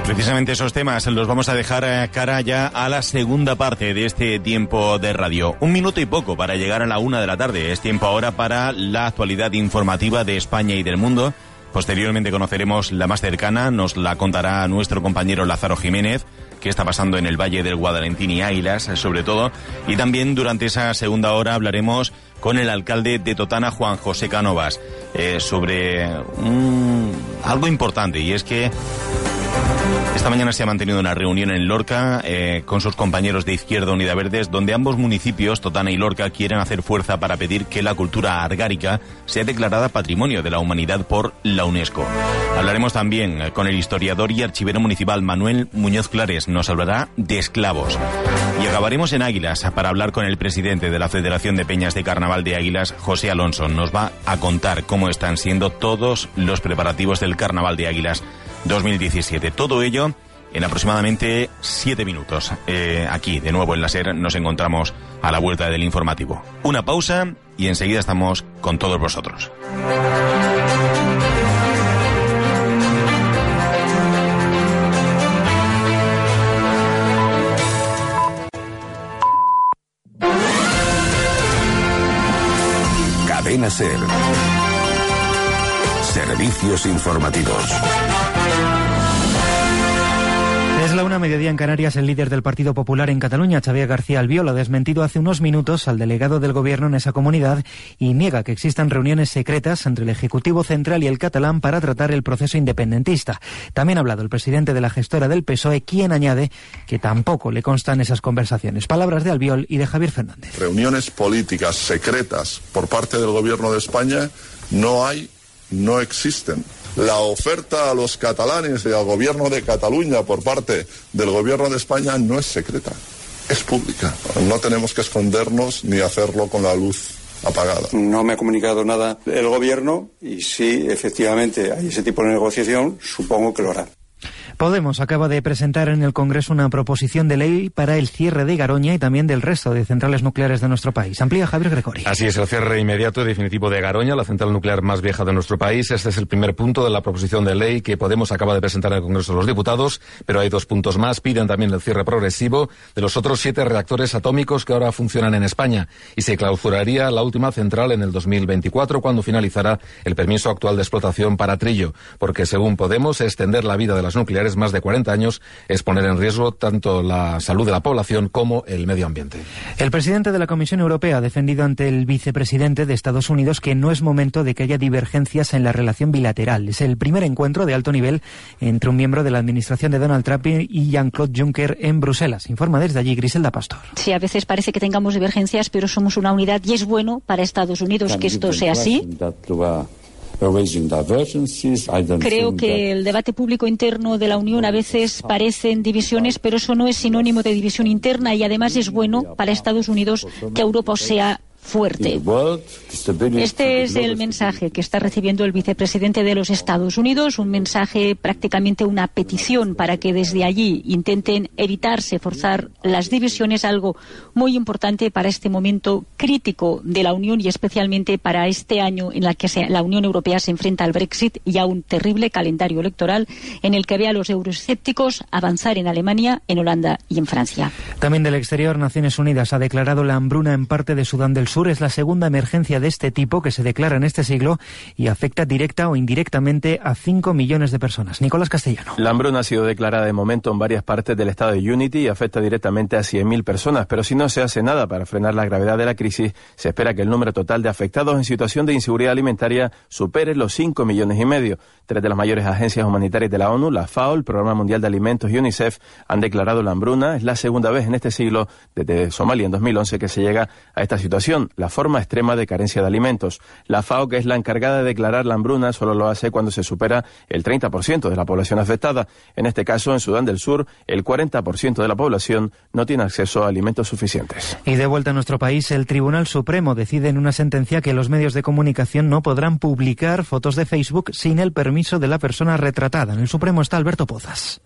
Precisamente esos temas los vamos a dejar eh, cara ya a la segunda parte de este tiempo de radio. Un minuto y poco para llegar a la una de la tarde. Es tiempo ahora para la actualidad informativa de España y del mundo. Posteriormente conoceremos la más cercana, nos la contará nuestro compañero Lázaro Jiménez, qué está pasando en el Valle del Guadalentín y Águilas, sobre todo. Y también durante esa segunda hora hablaremos con el alcalde de Totana, Juan José Canovas, eh, sobre algo importante, y es que Esta mañana se ha mantenido una reunión en Lorca eh, con sus compañeros de Izquierda Unida Verdes, donde ambos municipios, Totana y Lorca, quieren hacer fuerza para pedir que la cultura argárica sea declarada Patrimonio de la Humanidad por la UNESCO. Hablaremos también eh, con el historiador y archivero municipal Manuel Muñoz Clares. Nos hablará de esclavos. Y acabaremos en Águilas para hablar con el presidente de la Federación de Peñas de Carnaval de Águilas, José Alonso. Nos va a contar cómo están siendo todos los preparativos del Carnaval de Águilas 2017. Todo ello en aproximadamente siete minutos. Eh, aquí, de nuevo en la SER, nos encontramos a la vuelta del informativo. Una pausa y enseguida estamos con todos vosotros. Cadena Ser. Servicios informativos. La una mediodía en Canarias. El líder del Partido Popular en Cataluña, Xavier García Albiol, ha desmentido hace unos minutos al delegado del gobierno en esa comunidad y niega que existan reuniones secretas entre el Ejecutivo Central y el catalán para tratar el proceso independentista. También ha hablado el presidente de la gestora del PSOE, quien añade que tampoco le constan esas conversaciones. Palabras de Albiol y de Javier Fernández. Reuniones políticas secretas por parte del gobierno de España no hay, no existen la oferta a los catalanes y al gobierno de Cataluña por parte del gobierno de España no es secreta, es pública. No tenemos que escondernos ni hacerlo con la luz apagada. No me ha comunicado nada el gobierno y si efectivamente hay ese tipo de negociación, supongo que lo hará. Podemos acaba de presentar en el Congreso una proposición de ley para el cierre de Garoña y también del resto de centrales nucleares de nuestro país. Amplía Javier Gregori. Así es, el cierre inmediato y definitivo de Garoña, la central nuclear más vieja de nuestro país. Este es el primer punto de la proposición de ley que Podemos acaba de presentar en el Congreso de los Diputados, pero hay dos puntos más. Piden también el cierre progresivo de los otros siete reactores atómicos que ahora funcionan en España y se clausuraría la última central en el 2024 cuando finalizará el permiso actual de explotación para Trillo, porque según Podemos extender la vida de las nucleares más de 40 años es poner en riesgo tanto la salud de la población como el medio ambiente. El presidente de la Comisión Europea ha defendido ante el vicepresidente de Estados Unidos que no es momento de que haya divergencias en la relación bilateral. Es el primer encuentro de alto nivel entre un miembro de la administración de Donald Trump y Jean-Claude Juncker en Bruselas. Informa desde allí Griselda Pastor. Sí, a veces parece que tengamos divergencias, pero somos una unidad y es bueno para Estados Unidos que esto sea así. Creo que el debate público interno de la Unión a veces parecen divisiones, pero eso no es sinónimo de división interna y además es bueno para Estados Unidos que Europa sea fuerte. Este es el mensaje que está recibiendo el vicepresidente de los Estados Unidos, un mensaje prácticamente una petición para que desde allí intenten evitarse forzar las divisiones, algo muy importante para este momento crítico de la Unión y especialmente para este año en el que la Unión Europea se enfrenta al Brexit y a un terrible calendario electoral en el que ve a los euroescépticos avanzar en Alemania, en Holanda y en Francia. También del exterior, Naciones Unidas ha declarado la hambruna en parte de Sudán del Sur es la segunda emergencia de este tipo que se declara en este siglo y afecta directa o indirectamente a 5 millones de personas. Nicolás Castellano. La hambruna ha sido declarada de momento en varias partes del estado de Unity y afecta directamente a 100.000 personas, pero si no se hace nada para frenar la gravedad de la crisis, se espera que el número total de afectados en situación de inseguridad alimentaria supere los 5 millones y medio. Tres de las mayores agencias humanitarias de la ONU, la FAO, el Programa Mundial de Alimentos y UNICEF, han declarado la hambruna. Es la segunda vez en este siglo, desde Somalia en 2011, que se llega a esta situación la forma extrema de carencia de alimentos. La FAO, que es la encargada de declarar la hambruna, solo lo hace cuando se supera el 30% de la población afectada. En este caso, en Sudán del Sur, el 40% de la población no tiene acceso a alimentos suficientes. Y de vuelta a nuestro país, el Tribunal Supremo decide en una sentencia que los medios de comunicación no podrán publicar fotos de Facebook sin el permiso de la persona retratada. En el Supremo está Alberto Pozas.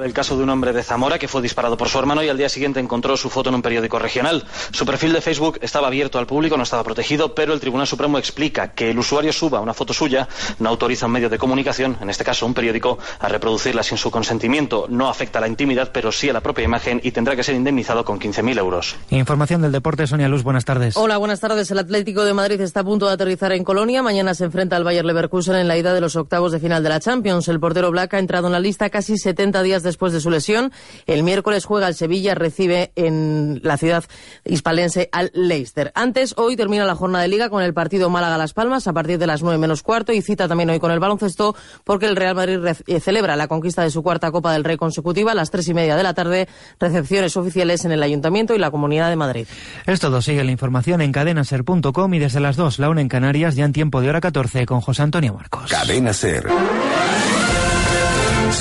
El caso de un hombre de Zamora que fue disparado por su hermano y al día siguiente encontró su foto en un periódico regional. Su perfil de Facebook estaba abierto al público, no estaba protegido, pero el Tribunal Supremo explica que el usuario suba una foto suya no autoriza a un medio de comunicación, en este caso un periódico, a reproducirla sin su consentimiento. No afecta a la intimidad, pero sí a la propia imagen y tendrá que ser indemnizado con 15.000 euros. Información del deporte, Sonia Luz, buenas tardes. Hola, buenas tardes. El Atlético de Madrid está a punto de aterrizar en Colonia. Mañana se enfrenta al Bayer Leverkusen en la ida de los octavos de final de la Champions. El portero Black ha entrado en la lista casi 70 días después de su lesión. El miércoles juega el Sevilla, recibe en la ciudad hispalense al Leicester. Antes, hoy termina la jornada de liga con el partido Málaga-Las Palmas a partir de las nueve menos cuarto y cita también hoy con el baloncesto porque el Real Madrid eh, celebra la conquista de su cuarta Copa del Rey consecutiva a las tres y media de la tarde, recepciones oficiales en el Ayuntamiento y la Comunidad de Madrid. Es todo. Sigue la información en cadenaser.com y desde las dos, la una en Canarias, ya en tiempo de hora 14 con José Antonio Marcos. Cadena Ser.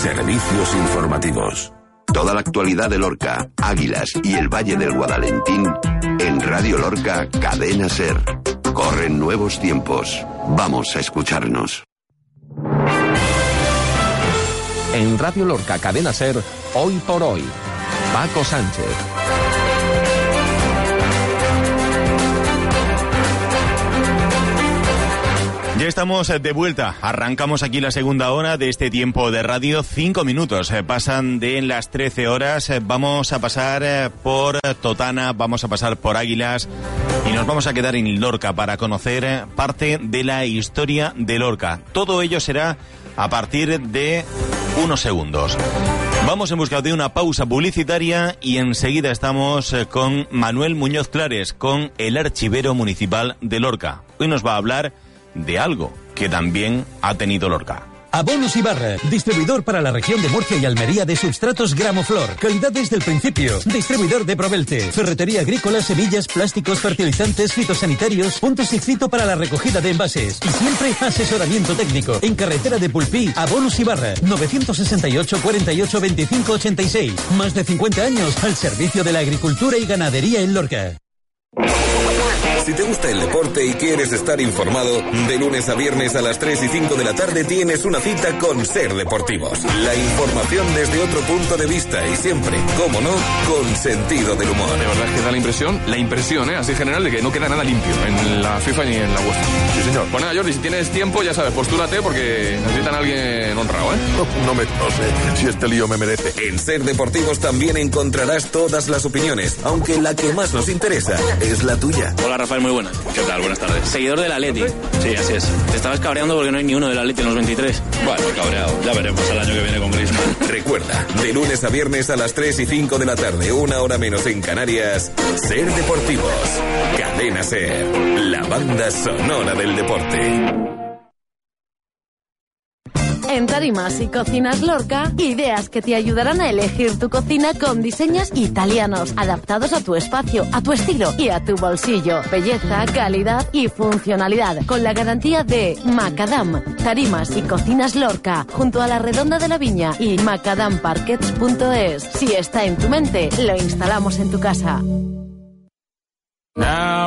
Servicios informativos. Toda la actualidad de Lorca, Águilas y el Valle del Guadalentín en Radio Lorca Cadena Ser. Corren nuevos tiempos. Vamos a escucharnos. En Radio Lorca Cadena Ser, hoy por hoy, Paco Sánchez. Ya estamos de vuelta. Arrancamos aquí la segunda hora de este tiempo de radio. Cinco minutos eh, pasan de las 13 horas. Eh, vamos a pasar eh, por Totana, vamos a pasar por Águilas y nos vamos a quedar en Lorca para conocer parte de la historia de Lorca. Todo ello será a partir de unos segundos. Vamos en busca de una pausa publicitaria y enseguida estamos con Manuel Muñoz Clares, con el archivero municipal de Lorca. Hoy nos va a hablar de algo que también ha tenido Lorca. Abonos Ibarra, distribuidor para la región de Murcia y Almería de substratos Gramoflor. Calidad desde el principio. Distribuidor de Provelte. Ferretería agrícola, semillas, plásticos, fertilizantes, fitosanitarios, puntos y fito para la recogida de envases. Y siempre asesoramiento técnico. En carretera de Pulpí, Abonos Ibarra. 968 48 25 86. Más de 50 años al servicio de la agricultura y ganadería en Lorca. Si te gusta el deporte y quieres estar informado, de lunes a viernes a las 3 y 5 de la tarde tienes una cita con Ser Deportivos. La información desde otro punto de vista y siempre, como no, con sentido del humor. De verdad es que da la impresión, la impresión, ¿eh? así general, de que no queda nada limpio en la FIFA ni en la UEFA. Sí, señor. Pues nada, Jordi, si tienes tiempo, ya sabes, postúrate porque necesitan a alguien honrado, ¿eh? No, me no sé si este lío me merece. En Ser Deportivos también encontrarás todas las opiniones, aunque la que más nos interesa es la tuya. Hola, Rafael muy buenas. ¿Qué tal? Buenas tardes. Seguidor del Atleti. Sí, así es. Te estabas cabreando porque no hay ni uno del Atleti en los 23. Bueno, cabreado. Ya veremos el año que viene con Griezmann. Recuerda, de lunes a viernes a las 3 y 5 de la tarde, una hora menos en Canarias, Ser Deportivos. Cadena Ser, la banda sonora del deporte. En Tarimas y Cocinas Lorca, ideas que te ayudarán a elegir tu cocina con diseños italianos, adaptados a tu espacio, a tu estilo y a tu bolsillo. Belleza, calidad y funcionalidad, con la garantía de Macadam. Tarimas y Cocinas Lorca, junto a la Redonda de la Viña y macadamparquets.es. Si está en tu mente, lo instalamos en tu casa.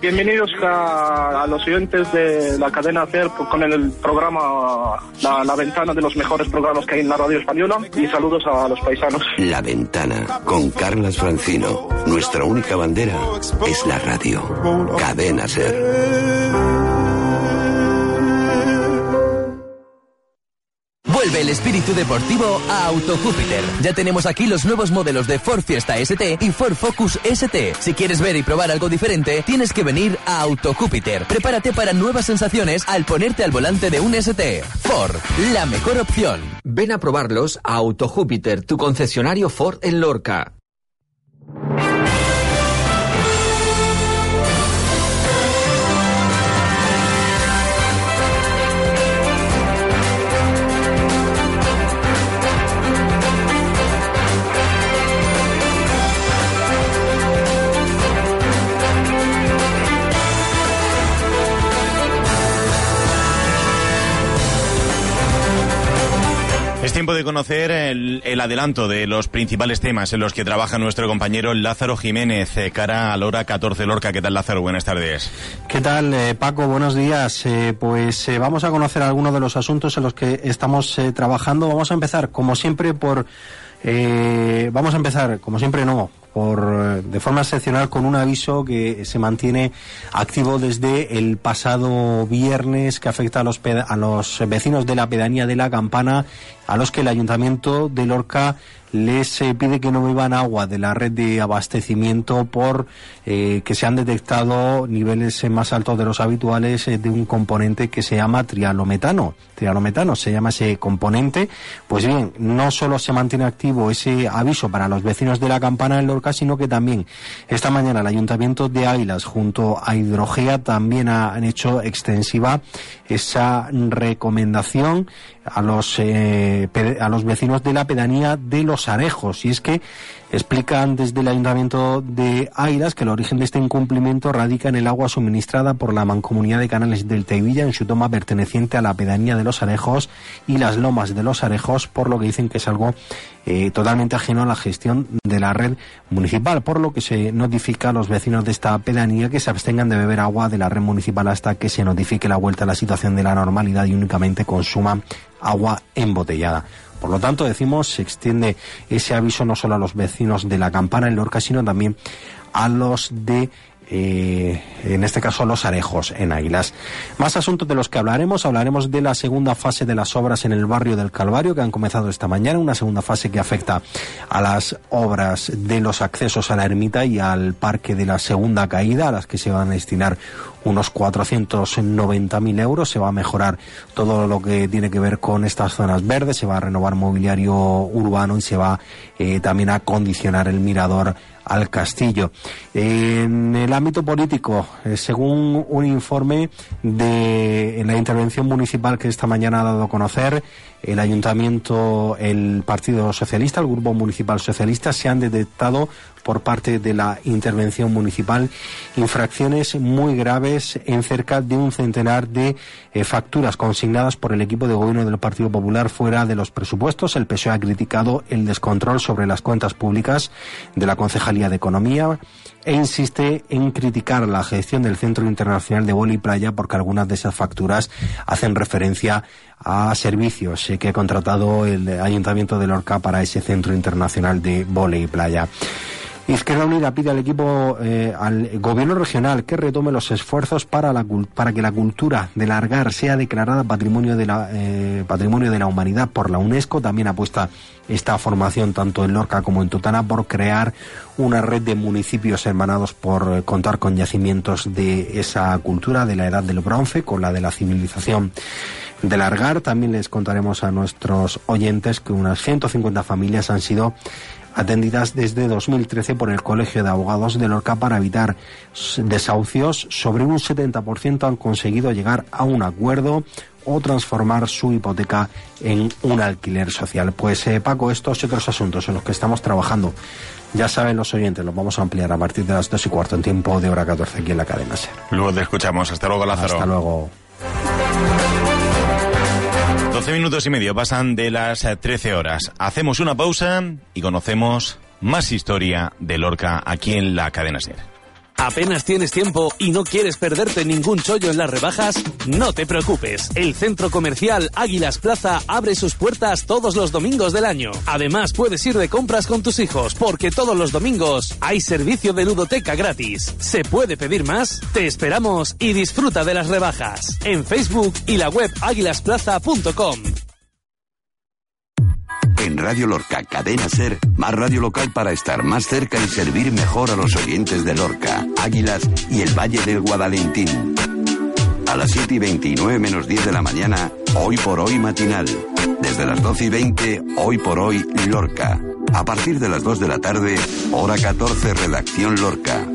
Bienvenidos a, los oyentes de la cadena CER con el programa la, la, Ventana de los mejores programas que hay en la radio española y saludos a los paisanos. La Ventana con Carlas Francino. Nuestra única bandera es la radio. Cadena SER. Vuelve el espíritu deportivo a Auto Júpiter. Ya tenemos aquí los nuevos modelos de Ford Fiesta ST y Ford Focus ST. Si quieres ver y probar algo diferente, tienes que venir a Auto Júpiter. Prepárate para nuevas sensaciones al ponerte al volante de un ST. Ford, la mejor opción. Ven a probarlos a Auto Júpiter, tu concesionario Ford en Lorca. Tiempo de conocer el, el, adelanto de los principales temas en los que trabaja nuestro compañero Lázaro Jiménez, eh, cara a la hora 14 Lorca. ¿Qué tal, Lázaro? Buenas tardes. ¿Qué tal, eh, Paco? Buenos días. Eh, pues eh, vamos a conocer algunos de los asuntos en los que estamos trabajando. Vamos a empezar, como siempre, por... Vamos a empezar, como siempre no, por, de forma excepcional con un aviso que se mantiene activo desde el pasado viernes que afecta a los, a los vecinos de la pedanía de la Campana a los que el ayuntamiento de Lorca les eh, pide que no beban agua de la red de abastecimiento por eh, que se han detectado niveles eh, más altos de los habituales eh, de un componente que se llama trialometano. Trialometano se llama ese componente. Pues bien, no solo se mantiene activo ese aviso para los vecinos de la campana en Lorca, sino que también esta mañana el Ayuntamiento de Águilas junto a Hidrogea también ha, han hecho extensiva esa recomendación a los, a los vecinos de la pedanía de Los Arejos. Y es que explican desde el Ayuntamiento de Airas que el origen de este incumplimiento radica en el agua suministrada por la Mancomunidad de Canales del Teivilla en su toma perteneciente a la pedanía de Los Arejos y las lomas de Los Arejos, por lo que dicen que es algo eh, totalmente ajeno a la gestión de la red municipal, por lo que se notifica a los vecinos de esta pedanía que se abstengan de beber agua de la red municipal hasta que se notifique la vuelta a la situación de la normalidad y únicamente consuman agua embotellada. Por lo tanto, decimos, se extiende ese aviso no solo a los vecinos de la campana en Lorca, sino también a los de eh, en este caso los arejos en Águilas. Más asuntos de los que hablaremos, hablaremos de la segunda fase de las obras en el barrio del Calvario que han comenzado esta mañana, una segunda fase que afecta a las obras de los accesos a la ermita y al parque de la segunda caída, a las que se van a destinar unos 490.000 euros. Se va a mejorar todo lo que tiene que ver con estas zonas verdes, se va a renovar mobiliario urbano y se va eh, también a acondicionar el mirador al castillo. En el ámbito político, eh, según un informe de la intervención municipal que esta mañana ha dado a conocer, el ayuntamiento, el Partido Socialista, el Grupo Municipal Socialista, se han detectado por parte de la intervención municipal infracciones muy graves en cerca de un centenar de eh, facturas consignadas por el equipo de gobierno del Partido Popular fuera de los presupuestos. El PSOE ha criticado el descontrol sobre las cuentas públicas de la Concejalía de Economía e insiste en criticar la gestión del Centro Internacional de Boli y Playa porque algunas de esas facturas hacen referencia a servicios eh, que ha contratado el Ayuntamiento de Lorca para ese Centro Internacional de Boli y Playa. Izquierda Unida pide al equipo, eh, al gobierno regional que retome los esfuerzos para, la, para que la cultura del Argar sea declarada patrimonio de, la, eh, patrimonio de la humanidad por la UNESCO. También apuesta esta formación tanto en Lorca como en Tutana por crear una red de municipios hermanados por eh, contar con yacimientos de esa cultura de la edad del bronce con la de la civilización del Argar. También les contaremos a nuestros oyentes que unas 150 familias han sido atendidas desde 2013 por el Colegio de Abogados de Lorca para evitar desahucios. Sobre un 70% han conseguido llegar a un acuerdo o transformar su hipoteca en un alquiler social. Pues eh, Paco, estos y otros asuntos en los que estamos trabajando, ya saben los oyentes, los vamos a ampliar a partir de las dos y cuarto en tiempo de hora 14 aquí en la cadena SER. Luego te escuchamos. Hasta luego, Lázaro. Hasta luego. 12 minutos y medio pasan de las 13 horas. Hacemos una pausa y conocemos más historia de Lorca aquí en la cadena SER. ¿Apenas tienes tiempo y no quieres perderte ningún chollo en las rebajas? No te preocupes. El centro comercial Águilas Plaza abre sus puertas todos los domingos del año. Además, puedes ir de compras con tus hijos porque todos los domingos hay servicio de ludoteca gratis. ¿Se puede pedir más? Te esperamos y disfruta de las rebajas. En Facebook y la web águilasplaza.com. En Radio Lorca, Cadena Ser, más radio local para estar más cerca y servir mejor a los oyentes de Lorca, Águilas y el Valle del Guadalentín. A las 7 y 29 menos 10 de la mañana, hoy por hoy matinal. Desde las 12 y 20, hoy por hoy Lorca. A partir de las 2 de la tarde, hora 14, redacción Lorca.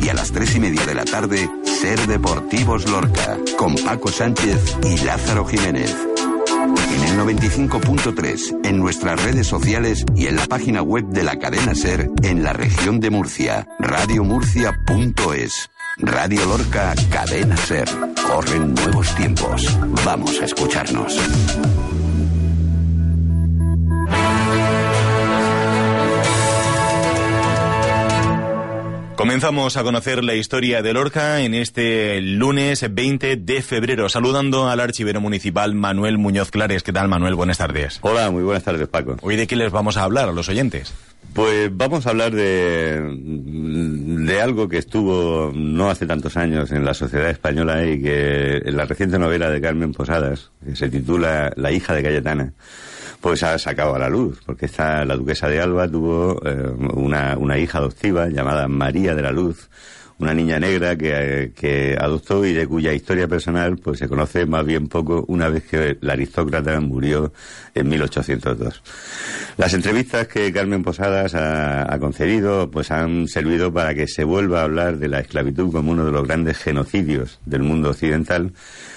Y a las 3 y media de la tarde, Ser Deportivos Lorca, con Paco Sánchez y Lázaro Jiménez en el 95.3, en nuestras redes sociales y en la página web de la cadena Ser en la región de Murcia, radiomurcia.es. Radio Lorca, cadena Ser. Corren nuevos tiempos. Vamos a escucharnos. Comenzamos a conocer la historia de Lorca en este lunes 20 de febrero, saludando al archivero municipal Manuel Muñoz Clares. ¿Qué tal, Manuel? Buenas tardes. Hola, muy buenas tardes, Paco. Hoy de qué les vamos a hablar a los oyentes. Pues vamos a hablar de, de algo que estuvo no hace tantos años en la sociedad española y que en la reciente novela de Carmen Posadas, que se titula La hija de Cayetana, pues ha sacado a la luz, porque esta, la duquesa de Alba tuvo eh, una, una hija adoptiva llamada María de la Luz, una niña negra que, que, adoptó y de cuya historia personal pues se conoce más bien poco una vez que la aristócrata murió en 1802. Las entrevistas que Carmen Posadas ha, ha, concedido pues han servido para que se vuelva a hablar de la esclavitud como uno de los grandes genocidios del mundo occidental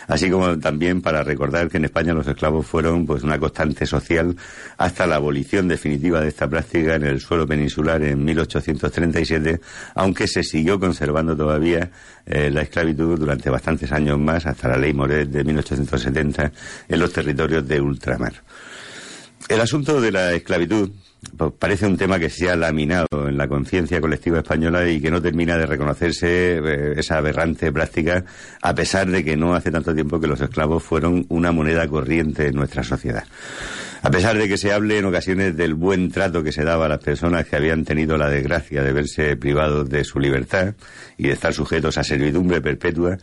así como también para recordar que en España los esclavos fueron pues una constante social hasta la abolición definitiva de esta práctica en el suelo peninsular en 1837, aunque se siguió conservando todavía eh, la esclavitud durante bastantes años más, hasta la ley Moret de 1870, en los territorios de ultramar. El asunto de la esclavitud parece un tema que se ha laminado en la conciencia colectiva española y que no termina de reconocerse eh, esa aberrante práctica, a pesar de que no hace tanto tiempo que los esclavos fueron una moneda corriente en nuestra sociedad. A pesar de que se hable en ocasiones del buen trato que se daba a las personas que habían tenido la desgracia de verse privados de su libertad y de estar sujetos a servidumbre perpetua,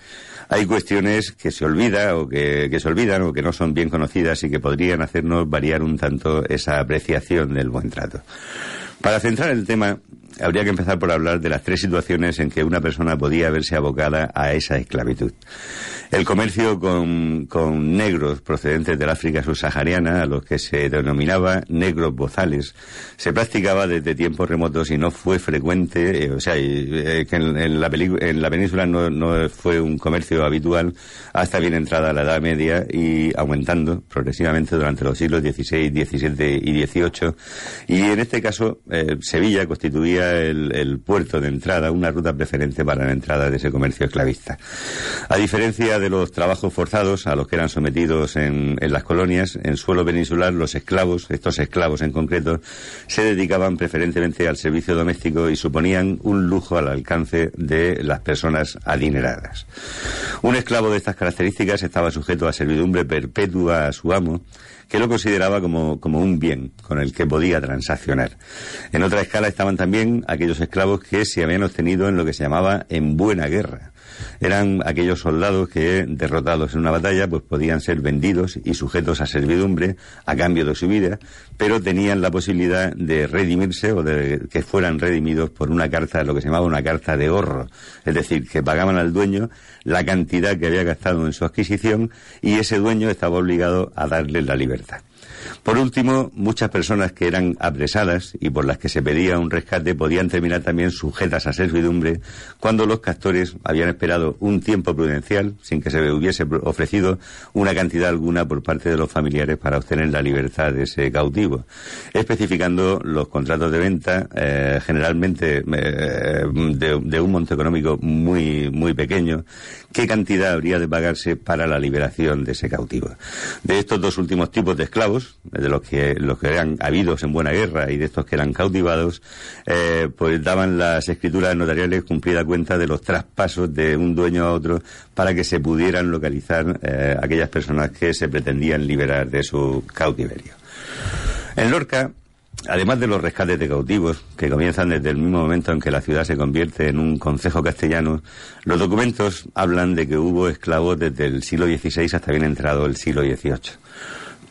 hay cuestiones que se olvida o que, se olvidan o que no son bien conocidas y que podrían hacernos variar un tanto esa apreciación del buen trato. Para centrar el tema, habría que empezar por hablar de las tres situaciones en que una persona podía verse abocada a esa esclavitud. El comercio con, con negros procedentes del África subsahariana, a los que se denominaba negros bozales, se practicaba desde tiempos remotos y no fue frecuente, eh, o sea, eh, en, en, la en, la península no, no, fue un comercio habitual hasta bien entrada la Edad Media y aumentando progresivamente durante los siglos XVI, XVII y XVIII. Y en este caso, eh, Sevilla constituía el, puerto de entrada, una ruta preferente para la entrada de ese comercio esclavista. A diferencia de los trabajos forzados a los que eran sometidos en, las colonias, en suelo peninsular, los esclavos, estos esclavos en concreto, se dedicaban preferentemente al servicio doméstico y suponían un lujo al alcance de las personas adineradas. Un esclavo de estas características estaba sujeto a servidumbre perpetua a su amo, que lo consideraba como, como, un bien con el que podía transaccionar. En otra escala estaban también aquellos esclavos que se habían obtenido en lo que se llamaba en buena guerra eran aquellos soldados que, derrotados en una batalla, pues podían ser vendidos y sujetos a servidumbre a cambio de su vida, pero tenían la posibilidad de redimirse o de que fueran redimidos por una carta, lo que se llamaba una carta de ahorro. Es decir, que pagaban al dueño la cantidad que había gastado en su adquisición y ese dueño estaba obligado a darle la libertad. Por último, muchas personas que eran apresadas y por las que se pedía un rescate podían terminar también sujetas a servidumbre cuando los castores habían esperado un tiempo prudencial sin que se hubiese ofrecido una cantidad alguna por parte de los familiares para obtener la libertad de ese cautivo, especificando los contratos de venta eh, generalmente eh, de, de, un monto económico muy muy pequeño, qué cantidad habría de pagarse para la liberación de ese cautivo. De estos dos últimos tipos de esclavos, de los que, los que eran habidos en buena guerra y de estos que eran cautivados, eh, pues daban las escrituras notariales cumplida cuenta de los traspasos de un dueño a otro para que se pudieran localizar eh, aquellas personas que se pretendían liberar de su cautiverio. En Lorca, Además de los rescates de cautivos, que comienzan desde el mismo momento en que la ciudad se convierte en un concejo castellano, los documentos hablan de que hubo esclavos desde el siglo XVI hasta bien entrado el siglo XVIII.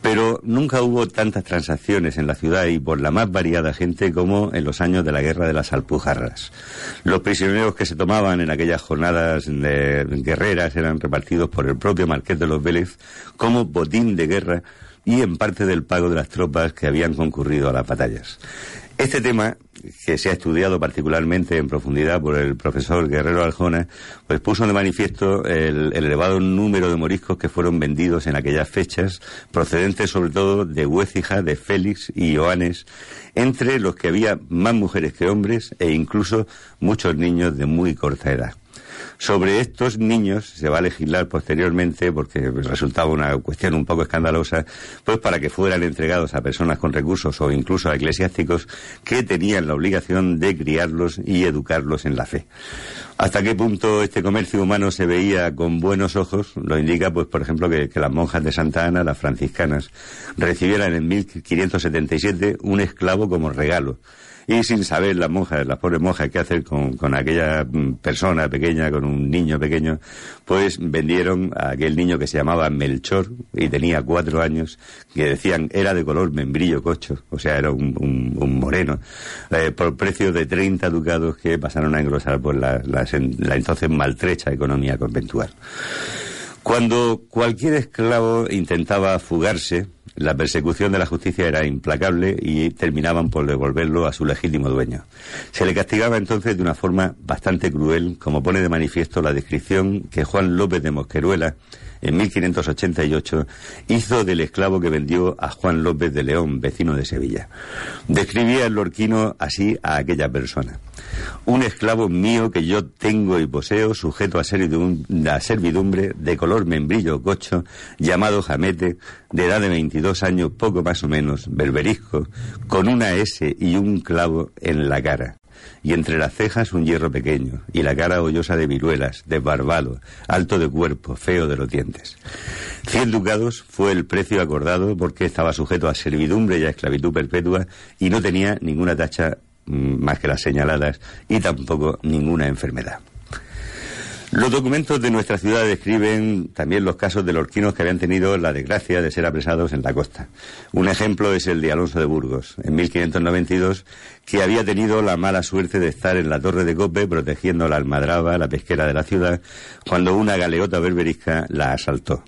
Pero nunca hubo tantas transacciones en la ciudad y por la más variada gente como en los años de la guerra de las Alpujarras. Los prisioneros que se tomaban en aquellas jornadas de guerreras eran repartidos por el propio Marqués de los Vélez como botín de guerra y en parte del pago de las tropas que habían concurrido a las batallas. Este tema, que se ha estudiado particularmente en profundidad por el profesor Guerrero Aljona, pues puso de manifiesto el, el, elevado número de moriscos que fueron vendidos en aquellas fechas, procedentes sobre todo de Huécija, de Félix y Ioannes, entre los que había más mujeres que hombres e incluso muchos niños de muy corta edad. Sobre estos niños se va a legislar posteriormente, porque resultaba una cuestión un poco escandalosa, pues para que fueran entregados a personas con recursos o incluso a eclesiásticos que tenían la obligación de criarlos y educarlos en la fe. Hasta qué punto este comercio humano se veía con buenos ojos lo indica, pues, por ejemplo, que, que las monjas de Santa Ana, las franciscanas, recibieran en 1577 un esclavo como regalo y sin saber las monjas, las pobres monjas, qué hacer con, con aquella mm, persona pequeña, con un niño pequeño, pues vendieron a aquel niño que se llamaba Melchor y tenía cuatro años, que decían era de color membrillo cocho, o sea, era un, un, moreno, eh, por precio de 30 ducados que pasaron a engrosar por la, la entonces maltrecha economía conventual. Cuando cualquier esclavo intentaba fugarse, la persecución de la justicia era implacable y terminaban por devolverlo a su legítimo dueño. Se le castigaba entonces de una forma bastante cruel, como pone de manifiesto la descripción que Juan López de Mosqueruela en 1588 hizo del esclavo que vendió a Juan López de León, vecino de Sevilla. Describía el lorquino así a aquella persona. Un esclavo mío que yo tengo y poseo, sujeto a servidumbre, de color membrillo cocho, llamado jamete, de edad de 22 años, poco más o menos, berberisco, con una S y un clavo en la cara y entre las cejas un hierro pequeño, y la cara hoyosa de viruelas, desbarbado, alto de cuerpo, feo de los dientes. Cien ducados fue el precio acordado porque estaba sujeto a servidumbre y a esclavitud perpetua y no tenía ninguna tacha mm, más que las señaladas y tampoco ninguna enfermedad. Los documentos de nuestra ciudad describen también los casos de lorquinos que habían tenido la desgracia de ser apresados en la costa. Un ejemplo es el de Alonso de Burgos, en 1592, que había tenido la mala suerte de estar en la torre de Cope protegiendo la almadraba, la pesquera de la ciudad, cuando una galeota berberisca la asaltó.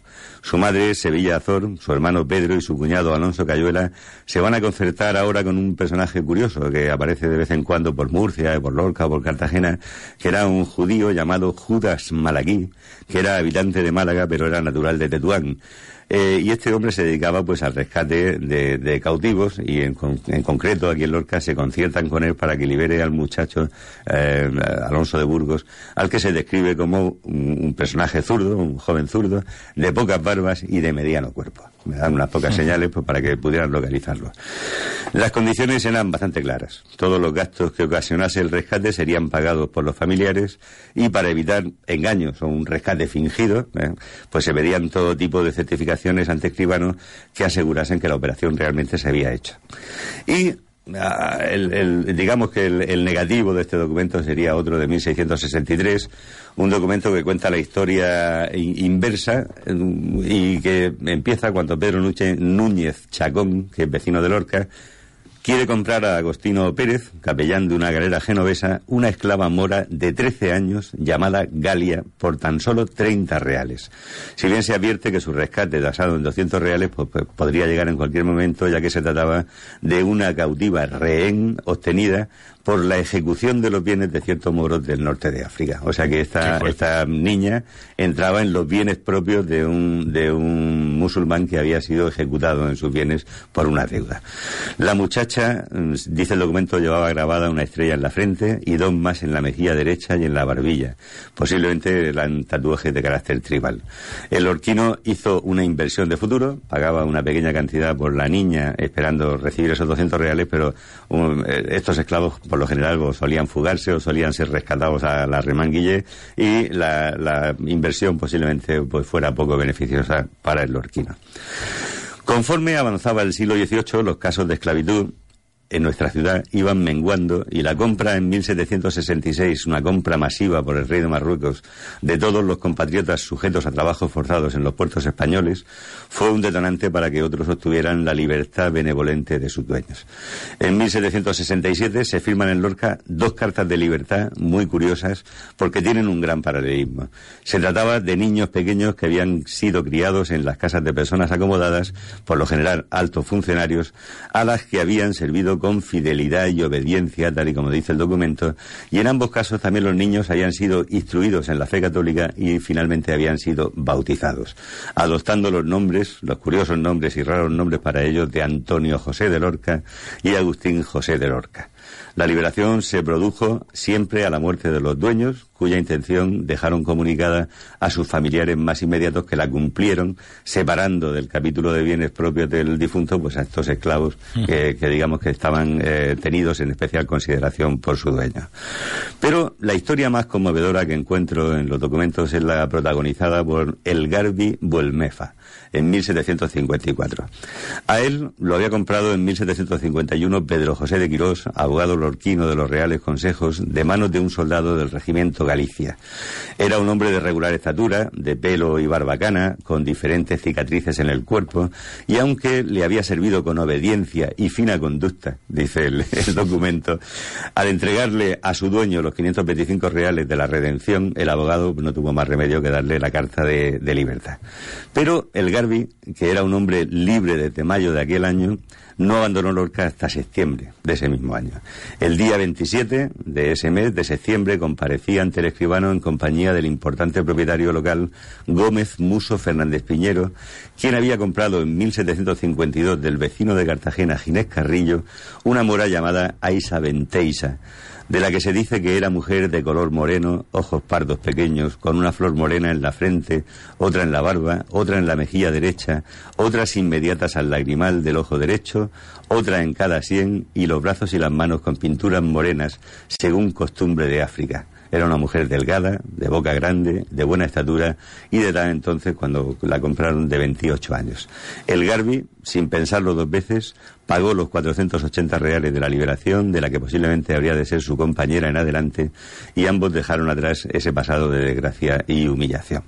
Su madre, Sevilla Azor, su hermano Pedro y su cuñado Alonso Cayuela se van a concertar ahora con un personaje curioso que aparece de vez en cuando por Murcia, por Lorca por Cartagena, que era un judío llamado Judas Malaquí, que era habitante de Málaga pero era natural de Tetuán. Eh, y este hombre se dedicaba pues al rescate de, cautivos y en, en, concreto aquí en Lorca se conciertan con él para que libere al muchacho eh, Alonso de Burgos, al que se describe como un, personaje zurdo, un joven zurdo, de pocas barbas y de mediano cuerpo. Me dan unas pocas señales pues, para que pudieran localizarlo. Las condiciones eran bastante claras. Todos los gastos que ocasionase el rescate serían pagados por los familiares y para evitar engaños o un rescate fingido, ¿eh? pues se pedían todo tipo de certificaciones ante escribanos que asegurasen que la operación realmente se había hecho. Y el, el, digamos que el, el, negativo de este documento sería otro de 1663, un documento que cuenta la historia inversa y que empieza cuando Pedro Núñez Chacón, que es vecino de Lorca, quiere comprar a Agostino Pérez, capellán de una galera genovesa, una esclava mora de 13 años llamada Galia por tan solo 30 reales. Si bien se advierte que su rescate tasado en 200 reales pues, pues, podría llegar en cualquier momento, ya que se trataba de una cautiva rehén obtenida por la ejecución de los bienes de ciertos moros del norte de África. O sea que esta, esta niña entraba en los bienes propios de un, de un musulmán que había sido ejecutado en sus bienes por una deuda. La muchacha, dice el documento, llevaba grabada una estrella en la frente y dos más en la mejilla derecha y en la barbilla. Posiblemente eran tatuajes de carácter tribal. El orquino hizo una inversión de futuro, pagaba una pequeña cantidad por la niña esperando recibir esos 200 reales, pero um, estos esclavos por lo general o solían fugarse o solían ser rescatados a la remanguille y la, la inversión posiblemente pues fuera poco beneficiosa para el lorquino. Conforme avanzaba el siglo XVIII, los casos de esclavitud en nuestra ciudad iban menguando y la compra en 1766, una compra masiva por el rey de Marruecos de todos los compatriotas sujetos a trabajos forzados en los puertos españoles, fue un detonante para que otros obtuvieran la libertad benevolente de sus dueños. En 1767 se firman en Lorca dos cartas de libertad muy curiosas porque tienen un gran paralelismo. Se trataba de niños pequeños que habían sido criados en las casas de personas acomodadas, por lo general altos funcionarios, a las que habían servido con fidelidad y obediencia, tal y como dice el documento, y en ambos casos también los niños habían sido instruidos en la fe católica y finalmente habían sido bautizados, adoptando los nombres, los curiosos nombres y raros nombres para ellos de Antonio José de Lorca y Agustín José de Lorca. La liberación se produjo siempre a la muerte de los dueños, cuya intención dejaron comunicada a sus familiares más inmediatos que la cumplieron, separando del capítulo de bienes propios del difunto pues a estos esclavos que, digamos que estaban eh, tenidos en especial consideración por su dueño. Pero la historia más conmovedora que encuentro en los documentos es la protagonizada por El Garbi Buelmefa en 1754. A él lo había comprado en 1751 Pedro José de Quirós, abogado lorquino de los Reales Consejos, de manos de un soldado del regimiento Galicia. Era un hombre de regular estatura, de pelo y barbacana, con diferentes cicatrices en el cuerpo, y aunque le había servido con obediencia y fina conducta, dice el, documento, al entregarle a su dueño los 525 reales de la redención, el abogado no tuvo más remedio que darle la carta de, de libertad. Pero el Que era un hombre libre desde mayo de aquel año, no abandonó Lorca hasta septiembre de ese mismo año. El día 27 de ese mes de septiembre comparecía ante el escribano en compañía del importante propietario local Gómez Muso Fernández Piñero, quien había comprado en 1752 del vecino de Cartagena Ginés Carrillo una mora llamada Aisa Venteisa de la que se dice que era mujer de color moreno, ojos pardos pequeños, con una flor morena en la frente, otra en la barba, otra en la mejilla derecha, otras inmediatas al lagrimal del ojo derecho, otra en cada sien y los brazos y las manos con pinturas morenas, según costumbre de África. Era una mujer delgada, de boca grande, de buena estatura y de edad entonces, cuando la compraron, de 28 años. El Garbi, sin pensarlo dos veces, pagó los 480 reales de la liberación, de la que posiblemente habría de ser su compañera en adelante, y ambos dejaron atrás ese pasado de desgracia y humillación.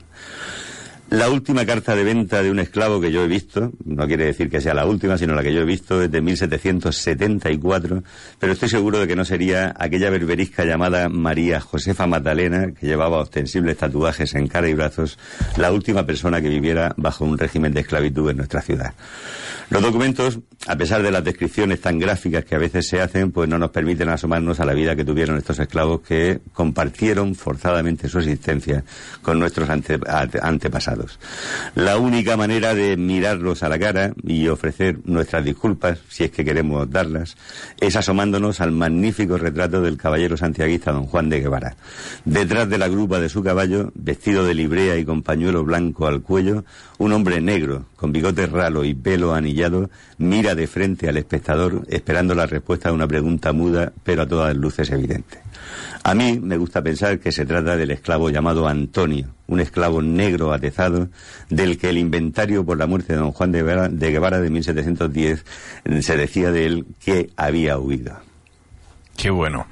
La última carta de venta de un esclavo que yo he visto, no quiere decir que sea la última, sino la que yo he visto, es de 1774, pero estoy seguro de que no sería aquella berberisca llamada María Josefa Magdalena, que llevaba ostensibles tatuajes en cara y brazos, la última persona que viviera bajo un régimen de esclavitud en nuestra ciudad. Los documentos, a pesar de las descripciones tan gráficas que a veces se hacen, pues no nos permiten asomarnos a la vida que tuvieron estos esclavos que compartieron forzadamente su existencia con nuestros antepasados. La única manera de mirarlos a la cara y ofrecer nuestras disculpas, si es que queremos darlas, es asomándonos al magnífico retrato del caballero santiaguista don Juan de Guevara. Detrás de la grupa de su caballo, vestido de librea y con pañuelo blanco al cuello, un hombre negro, con bigote ralo y pelo anillado, mira de frente al espectador esperando la respuesta a una pregunta muda, pero a todas luces evidente. A mí me gusta pensar que se trata del esclavo llamado Antonio, un esclavo negro atezado, del que el inventario por la muerte de don Juan de Guevara de, Guevara de 1710 se decía de él que había huido. Qué bueno.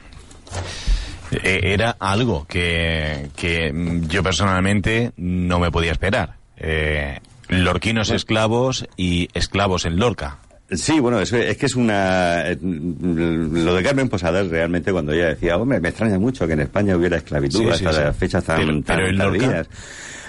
E, era algo que, que yo personalmente no me podía esperar eh, lorquinos esclavos y esclavos en Lorca. Sí, bueno, es, es, que es una... Eh, lo de Carmen Posadas realmente cuando ella decía, hombre, me extraña mucho que en España hubiera esclavitud hasta las fechas tan, tardías.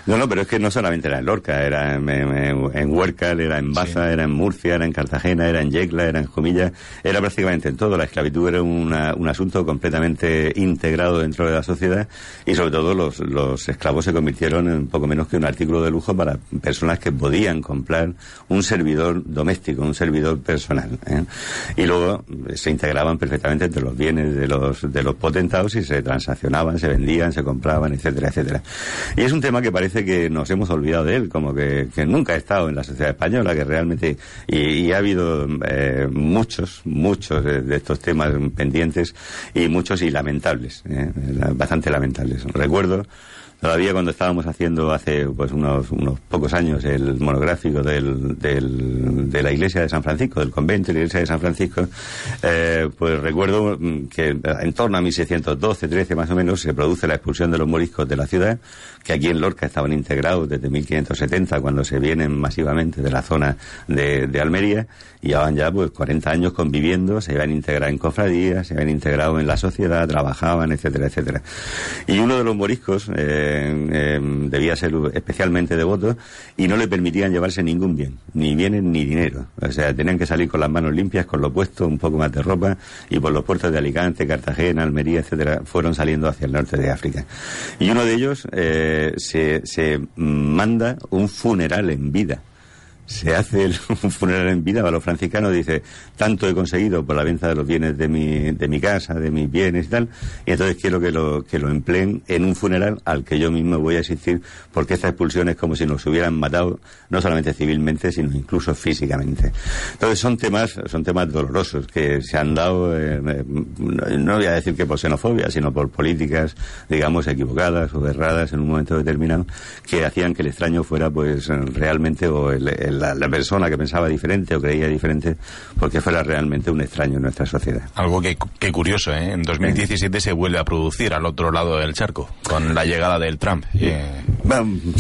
No, no, pero es que no solamente era en Lorca, era en, en, Huércal, era en Baza, era en Murcia, era en Cartagena, era en Yecla, era en Jumilla, era prácticamente en todo. La esclavitud era un asunto completamente integrado dentro de la sociedad y sobre todo los, los esclavos se convirtieron en poco menos que un artículo de lujo para personas que podían comprar un servidor doméstico, un servidor personal. ¿eh? Y luego se integraban perfectamente entre los bienes de los, de los potentados y se transaccionaban, se vendían, se compraban, etcétera, etcétera. Y es un tema que parece que nos hemos olvidado de él, como que, nunca ha estado en la sociedad española, que realmente, y, ha habido eh, muchos, muchos de, estos temas pendientes y muchos y lamentables, eh, bastante lamentables. Recuerdo Todavía cuando estábamos haciendo hace pues unos, unos pocos años el monográfico del, del, de la iglesia de San Francisco, del convento de la iglesia de San Francisco, eh, pues recuerdo mm, que en torno a 1612, 13 más o menos, se produce la expulsión de los moriscos de la ciudad, que aquí en Lorca estaban integrados desde 1570, cuando se vienen masivamente de la zona de, de Almería, y llevaban ya pues 40 años conviviendo, se iban a integrar en cofradías, se habían integrado en la sociedad, trabajaban, etcétera, etcétera. Y uno de los moriscos, eh, eh, debía ser especialmente devoto y no le permitían llevarse ningún bien, ni bienes ni dinero. O sea, tenían que salir con las manos limpias, con lo puesto, un poco más de ropa y por los puertos de Alicante, Cartagena, Almería, etcétera, fueron saliendo hacia el norte de África. Y uno de ellos eh, se, se manda un funeral en vida se hace el, un funeral en vida a los franciscanos, dice, tanto he conseguido por la venta de los bienes de mi, de mi casa, de mis bienes y tal, y entonces quiero que lo, que lo empleen en un funeral al que yo mismo voy a asistir, porque esta expulsión es como si nos hubieran matado, no solamente civilmente, sino incluso físicamente. Entonces son temas, son temas dolorosos que se han dado, eh, no voy a decir que por xenofobia, sino por políticas, digamos, equivocadas o erradas en un momento determinado, que hacían que el extraño fuera, pues, realmente, o el la, persona que pensaba diferente o creía diferente porque fuera realmente un extraño en nuestra sociedad. Algo que, curioso, ¿eh? En 2017 se vuelve a producir al otro lado del charco, con la llegada del Trump. Eh...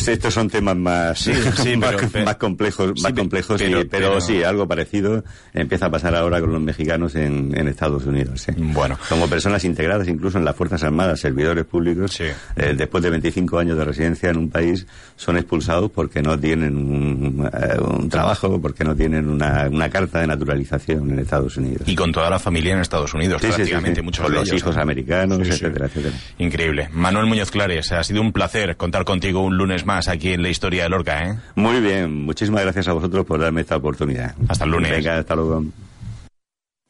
estos son temas más, más, complejos, más complejos pero, sí, algo parecido empieza a pasar ahora con los mexicanos en, Estados Unidos. Bueno. Como personas integradas incluso en las Fuerzas Armadas, servidores públicos, eh, después de 25 años de residencia en un país, son expulsados porque no tienen un, eh, un trabajo, porque no tienen una, una, carta de naturalización en Estados Unidos. Y con toda la familia en Estados Unidos, prácticamente, muchos con de los hijos americanos, etcétera, etcétera. Increíble. Manuel Muñoz Clares, ha sido un placer contar contigo un lunes más aquí en la historia de Lorca, ¿eh? Muy bien, muchísimas gracias a vosotros por darme esta oportunidad. Hasta el lunes. Venga, hasta luego.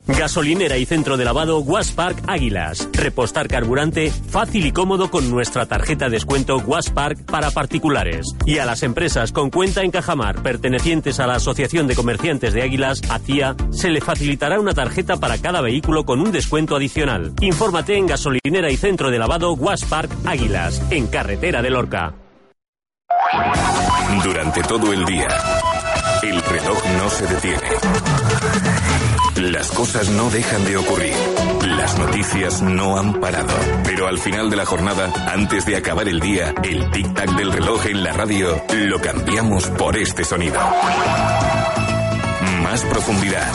Gasolinera y centro de lavado Waspark Águilas. Repostar carburante fácil y cómodo con nuestra tarjeta de descuento Waspark para particulares. Y a las empresas con cuenta en Cajamar pertenecientes a la Asociación de Comerciantes de Águilas, ACIA, se le facilitará una tarjeta para cada vehículo con un descuento adicional. Infórmate en Gasolinera y centro de lavado Waspark Águilas, en carretera de Lorca. Durante todo el día, el reloj no se detiene las cosas no dejan de ocurrir. Las noticias no han parado. Pero al final de la jornada, antes de acabar el día, el tic-tac del reloj en la radio lo cambiamos por este sonido. Más profundidad,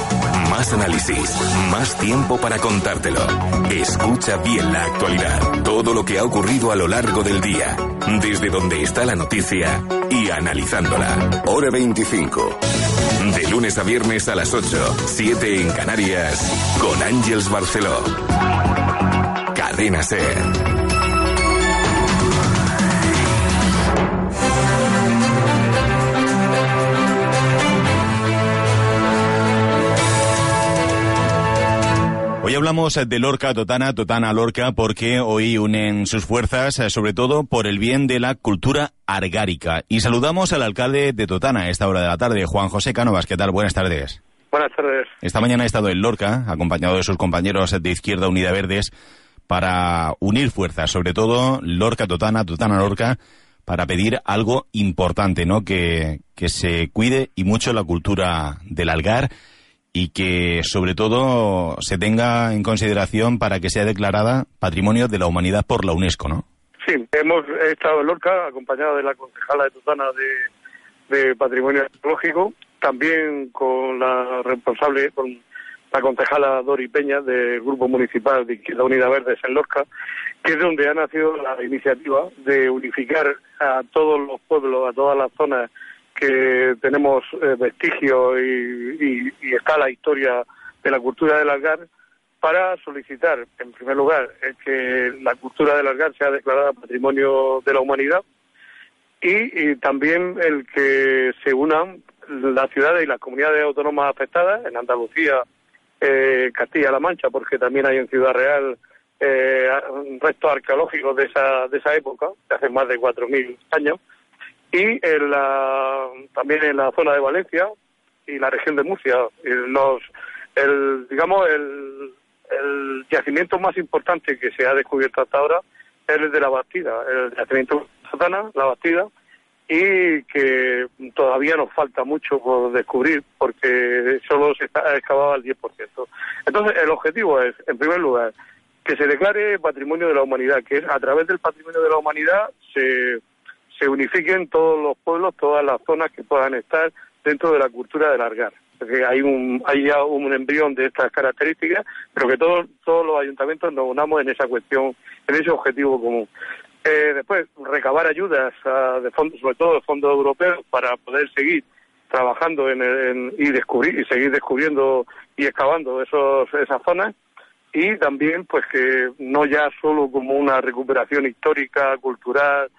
más análisis, más tiempo para contártelo. Escucha bien la actualidad, todo lo que ha ocurrido a lo largo del día, desde donde está la noticia y analizándola. Hora 25. De lunes a viernes a las 8, 7 en Canarias, con Ángels Barceló. Cadena Ser. Hoy hablamos de Lorca Totana, Totana Lorca, porque hoy unen sus fuerzas, eh, sobre todo por el bien de la cultura argárica. Y saludamos al alcalde de Totana a esta hora de la tarde, Juan José Cánovas. ¿Qué tal? Buenas tardes. Buenas tardes. Esta mañana ha estado en Lorca, acompañado de sus compañeros de Izquierda Unida Verdes, para unir fuerzas, sobre todo Lorca Totana, Totana Lorca, para pedir algo importante, ¿no? Que, que se cuide y mucho la cultura del algar y que sobre todo se tenga en consideración para que sea declarada Patrimonio de la Humanidad por la UNESCO, ¿no? Sí, hemos estado en Lorca acompañado de la concejala de Tutana de, Patrimonio Arqueológico, también con la responsable, con la concejala Dori Peña del Grupo Municipal de la Unidad Verdes en Lorca, que es donde ha nacido la iniciativa de unificar a todos los pueblos, a todas las zonas que tenemos eh, vestigios y, está la historia de la cultura del algar para solicitar, en primer lugar, que la cultura del algar sea declarada Patrimonio de la Humanidad y, también el que se unan las ciudades y las comunidades autónomas afectadas, en Andalucía, eh, Castilla-La Mancha, porque también hay en Ciudad Real eh, restos arqueológicos de esa, de esa época, de hace más de 4.000 años, y en la, también en la zona de Valencia y la región de Murcia. Los, el, digamos, el, el yacimiento más importante que se ha descubierto hasta ahora es el de la Bastida, el yacimiento Satana, la Bastida, y que todavía nos falta mucho por descubrir porque solo se ha excavado al 10%. Entonces, el objetivo es, en primer lugar, que se declare patrimonio de la humanidad, que a través del patrimonio de la humanidad se se unifiquen todos los pueblos, todas las zonas que puedan estar dentro de la cultura del algar. Porque hay, un, hay ya un embrión de estas características, pero que todos, todos los ayuntamientos nos unamos en esa cuestión, en ese objetivo común. Eh, después, recabar ayudas de fondos, sobre todo de fondos europeos, para poder seguir trabajando en, y descubrir y seguir descubriendo y excavando esos, esas zonas y también pues que no ya solo como una recuperación histórica, cultural,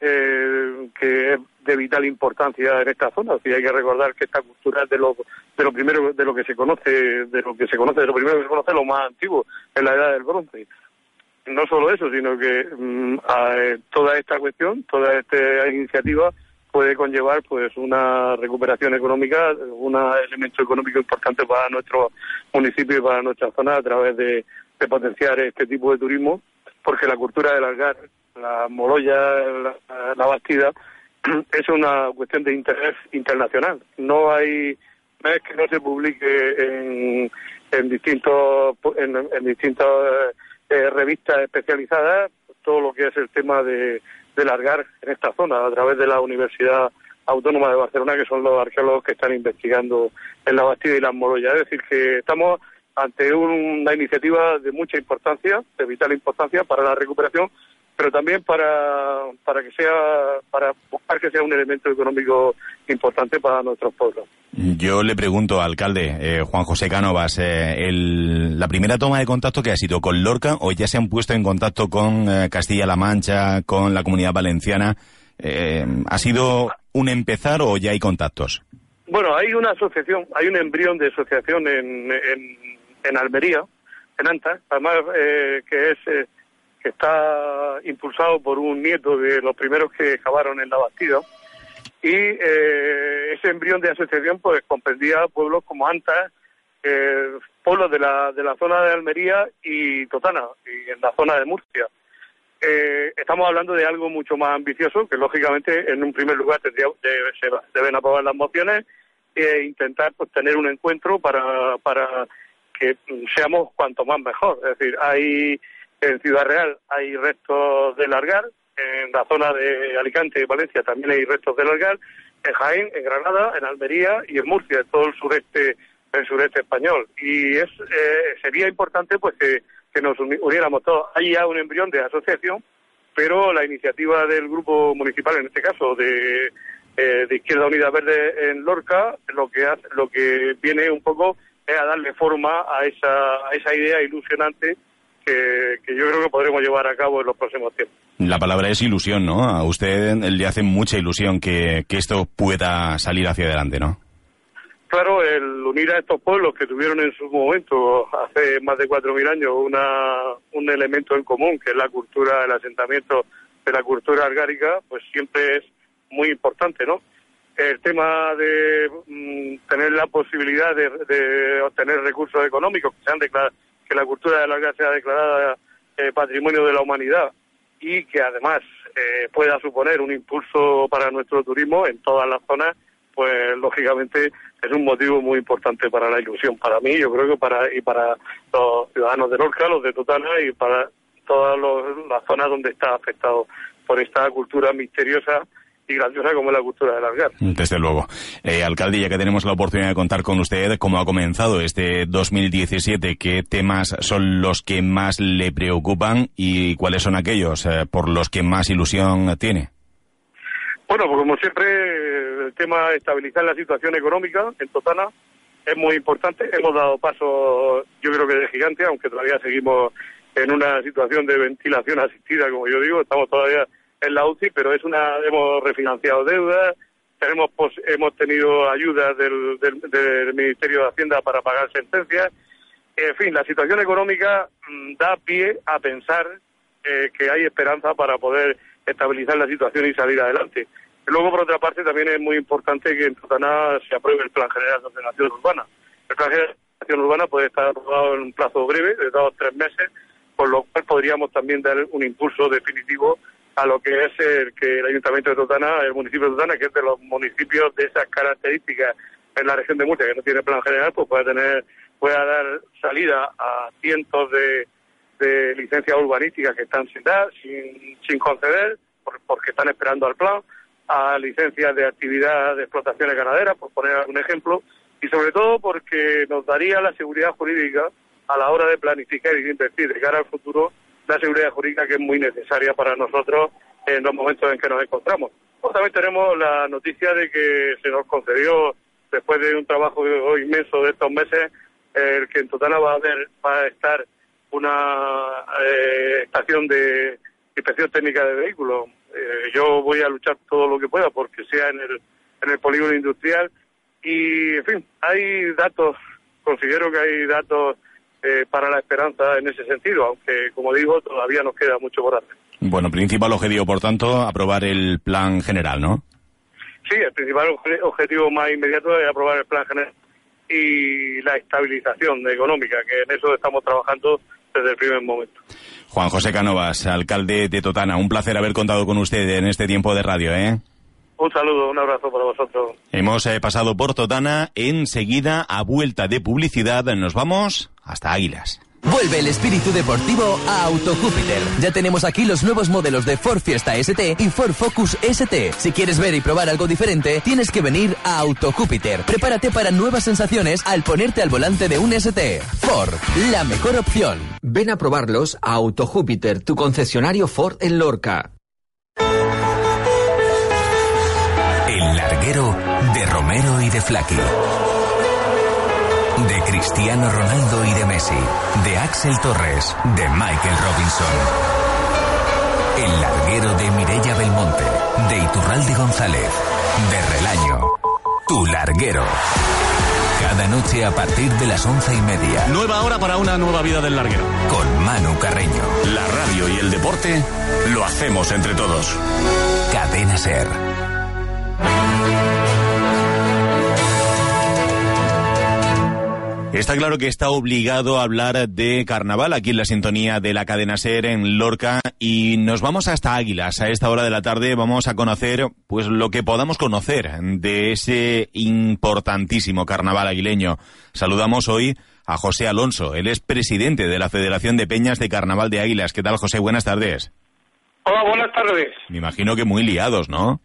eh, que es de vital importancia en esta zona. hay que recordar que esta cultura es de lo, de lo primero, de lo que se conoce, de lo que se conoce, de lo primero que se conoce, lo más antiguo, en la edad del bronce. No solo eso, sino que mm, toda esta cuestión, toda esta iniciativa puede conllevar pues una recuperación económica, un elemento económico importante para nuestro municipio y para nuestra zona a través de, potenciar este tipo de turismo, porque la cultura del algar, la moloya, la, bastida, es una cuestión de interés internacional. No hay no es que no se publique en, en distintos en, distintas eh, revistas especializadas todo lo que es el tema de de largar en esta zona a través de la Universidad Autónoma de Barcelona, que son los arqueólogos que están investigando en la Bastida y las Moroyas. Es decir, que estamos ante una iniciativa de mucha importancia, de vital importancia para la recuperación, pero también para, para que sea, para buscar que sea un elemento económico importante para nuestros pueblos. Yo le pregunto, alcalde eh, Juan José Cánovas, eh, la primera toma de contacto que ha sido con Lorca o ya se han puesto en contacto con eh, Castilla-La Mancha, con la Comunidad Valenciana, ¿ha sido un empezar o ya hay contactos? Bueno, hay una asociación, hay un embrión de asociación en, en, en Almería, en Anta, además que es que está impulsado por un nieto de los primeros que cavaron en la Bastida y eh, ese embrión de asociación pues comprendía pueblos como Anta, eh, pueblos de la, de la zona de Almería y Totana, y en la zona de Murcia. Eh, estamos hablando de algo mucho más ambicioso, que lógicamente en un primer lugar tendría, se deben aprobar las mociones e intentar pues, tener un encuentro para, para que seamos cuanto más mejor. Es decir, hay en Ciudad Real hay restos de largar, en la zona de Alicante y Valencia también hay restos de largar, en Jaén, en Granada, en Almería y en Murcia, en todo el sureste, el sureste español. Y es eh, sería importante pues que, nos uniéramos todos. Hay ya un embrión de asociación, pero la iniciativa del grupo municipal, en este caso de, eh, de Izquierda Unida Verde en Lorca, lo que hace, lo que viene un poco es a darle forma a esa, a esa idea ilusionante que, yo creo que podremos llevar a cabo en los próximos tiempos. La palabra es ilusión, ¿no? A usted le hace mucha ilusión que, esto pueda salir hacia adelante, ¿no? Claro, el unir a estos pueblos que tuvieron en su momento, hace más de 4.000 años, una, un elemento en común, que es la cultura, el asentamiento de la cultura argárica, pues siempre es muy importante, ¿no? El tema de mm, tener la posibilidad de, de, obtener recursos económicos que sean declarados que la cultura de la sea declarada eh, patrimonio de la humanidad y que además eh, pueda suponer un impulso para nuestro turismo en todas las zonas, pues lógicamente es un motivo muy importante para la ilusión, para mí, yo creo que para y para los ciudadanos de Lorca, los de Totana y para todas las zonas donde está afectado por esta cultura misteriosa y grandiosa como es la cultura del algar. Desde luego. Eh, alcalde, ya que tenemos la oportunidad de contar con usted, ¿cómo ha comenzado este 2017? ¿Qué temas son los que más le preocupan y cuáles son aquellos eh, por los que más ilusión tiene? Bueno, pues como siempre, el tema de estabilizar la situación económica en Totana es muy importante. Hemos dado pasos, yo creo que de gigante, aunque todavía seguimos en una situación de ventilación asistida, como yo digo, estamos todavía en la UCI, pero es una hemos refinanciado deudas, tenemos hemos tenido ayudas del, del, Ministerio de Hacienda para pagar sentencias. En fin, la situación económica mm, da pie a pensar eh, que hay esperanza para poder estabilizar la situación y salir adelante. Luego, por otra parte, también es muy importante que en Tutaná se apruebe el Plan General de Ordenación Urbana. El Plan General de Ordenación Urbana puede estar aprobado en un plazo breve, de dos o tres meses, con lo cual podríamos también dar un impulso definitivo a lo que es el que el Ayuntamiento de Totana, el municipio de Totana, que es de los municipios de esas características en la región de Murcia, que no tiene plan general, pues puede tener, pueda dar salida a cientos de, de licencias urbanísticas que están sin dar, sin, sin conceder, porque están esperando al plan, a licencias de actividad de explotaciones ganaderas, por poner algún ejemplo, y sobre todo porque nos daría la seguridad jurídica a la hora de planificar y de invertir de cara al futuro la seguridad jurídica que es muy necesaria para nosotros en los momentos en que nos encontramos. También tenemos la noticia de que se nos concedió, después de un trabajo inmenso de estos meses, el que en Totana va a haber, va a estar una eh, estación de inspección técnica de vehículos. eh, yo voy a luchar todo lo que pueda porque sea en el, en el polígono industrial y, en fin, hay datos, considero que hay datos eh, para la esperanza en ese sentido, aunque, como digo, todavía nos queda mucho por hacer. Bueno, principal objetivo, por tanto, aprobar el plan general, ¿no? Sí, el principal objetivo más inmediato es aprobar el plan general y la estabilización económica, que en eso estamos trabajando desde el primer momento. Juan José Canovas, alcalde de Totana, un placer haber contado con usted en este tiempo de radio, ¿eh? Un saludo, un abrazo para vosotros. Hemos eh, pasado por Totana, enseguida, a vuelta de publicidad, nos vamos hasta Águilas. Vuelve el espíritu deportivo a Auto Júpiter. Ya tenemos aquí los nuevos modelos de Ford Fiesta ST y Ford Focus ST. Si quieres ver y probar algo diferente, tienes que venir a Auto Júpiter. Prepárate para nuevas sensaciones al ponerte al volante de un ST. Ford, la mejor opción. Ven a probarlos a Auto Júpiter, tu concesionario Ford en Lorca. De Romero y de Flaky de Cristiano Ronaldo y de Messi, de Axel Torres, de Michael Robinson. El larguero de Mirella Belmonte, de Iturralde González, de Relaño. Tu larguero. Cada noche a partir de las once y media. Nueva hora para una nueva vida del larguero. Con Manu Carreño. La radio y el deporte lo hacemos entre todos. Cadena Ser. Está claro que está obligado a hablar de carnaval aquí en la sintonía de la cadena Ser en Lorca y nos vamos hasta Águilas. A esta hora de la tarde vamos a conocer pues lo que podamos conocer de ese importantísimo carnaval aguileño. Saludamos hoy a José Alonso, él es presidente de la Federación de Peñas de Carnaval de Águilas. ¿Qué tal, José? Buenas tardes. Hola, buenas tardes. Me imagino que muy liados, ¿no?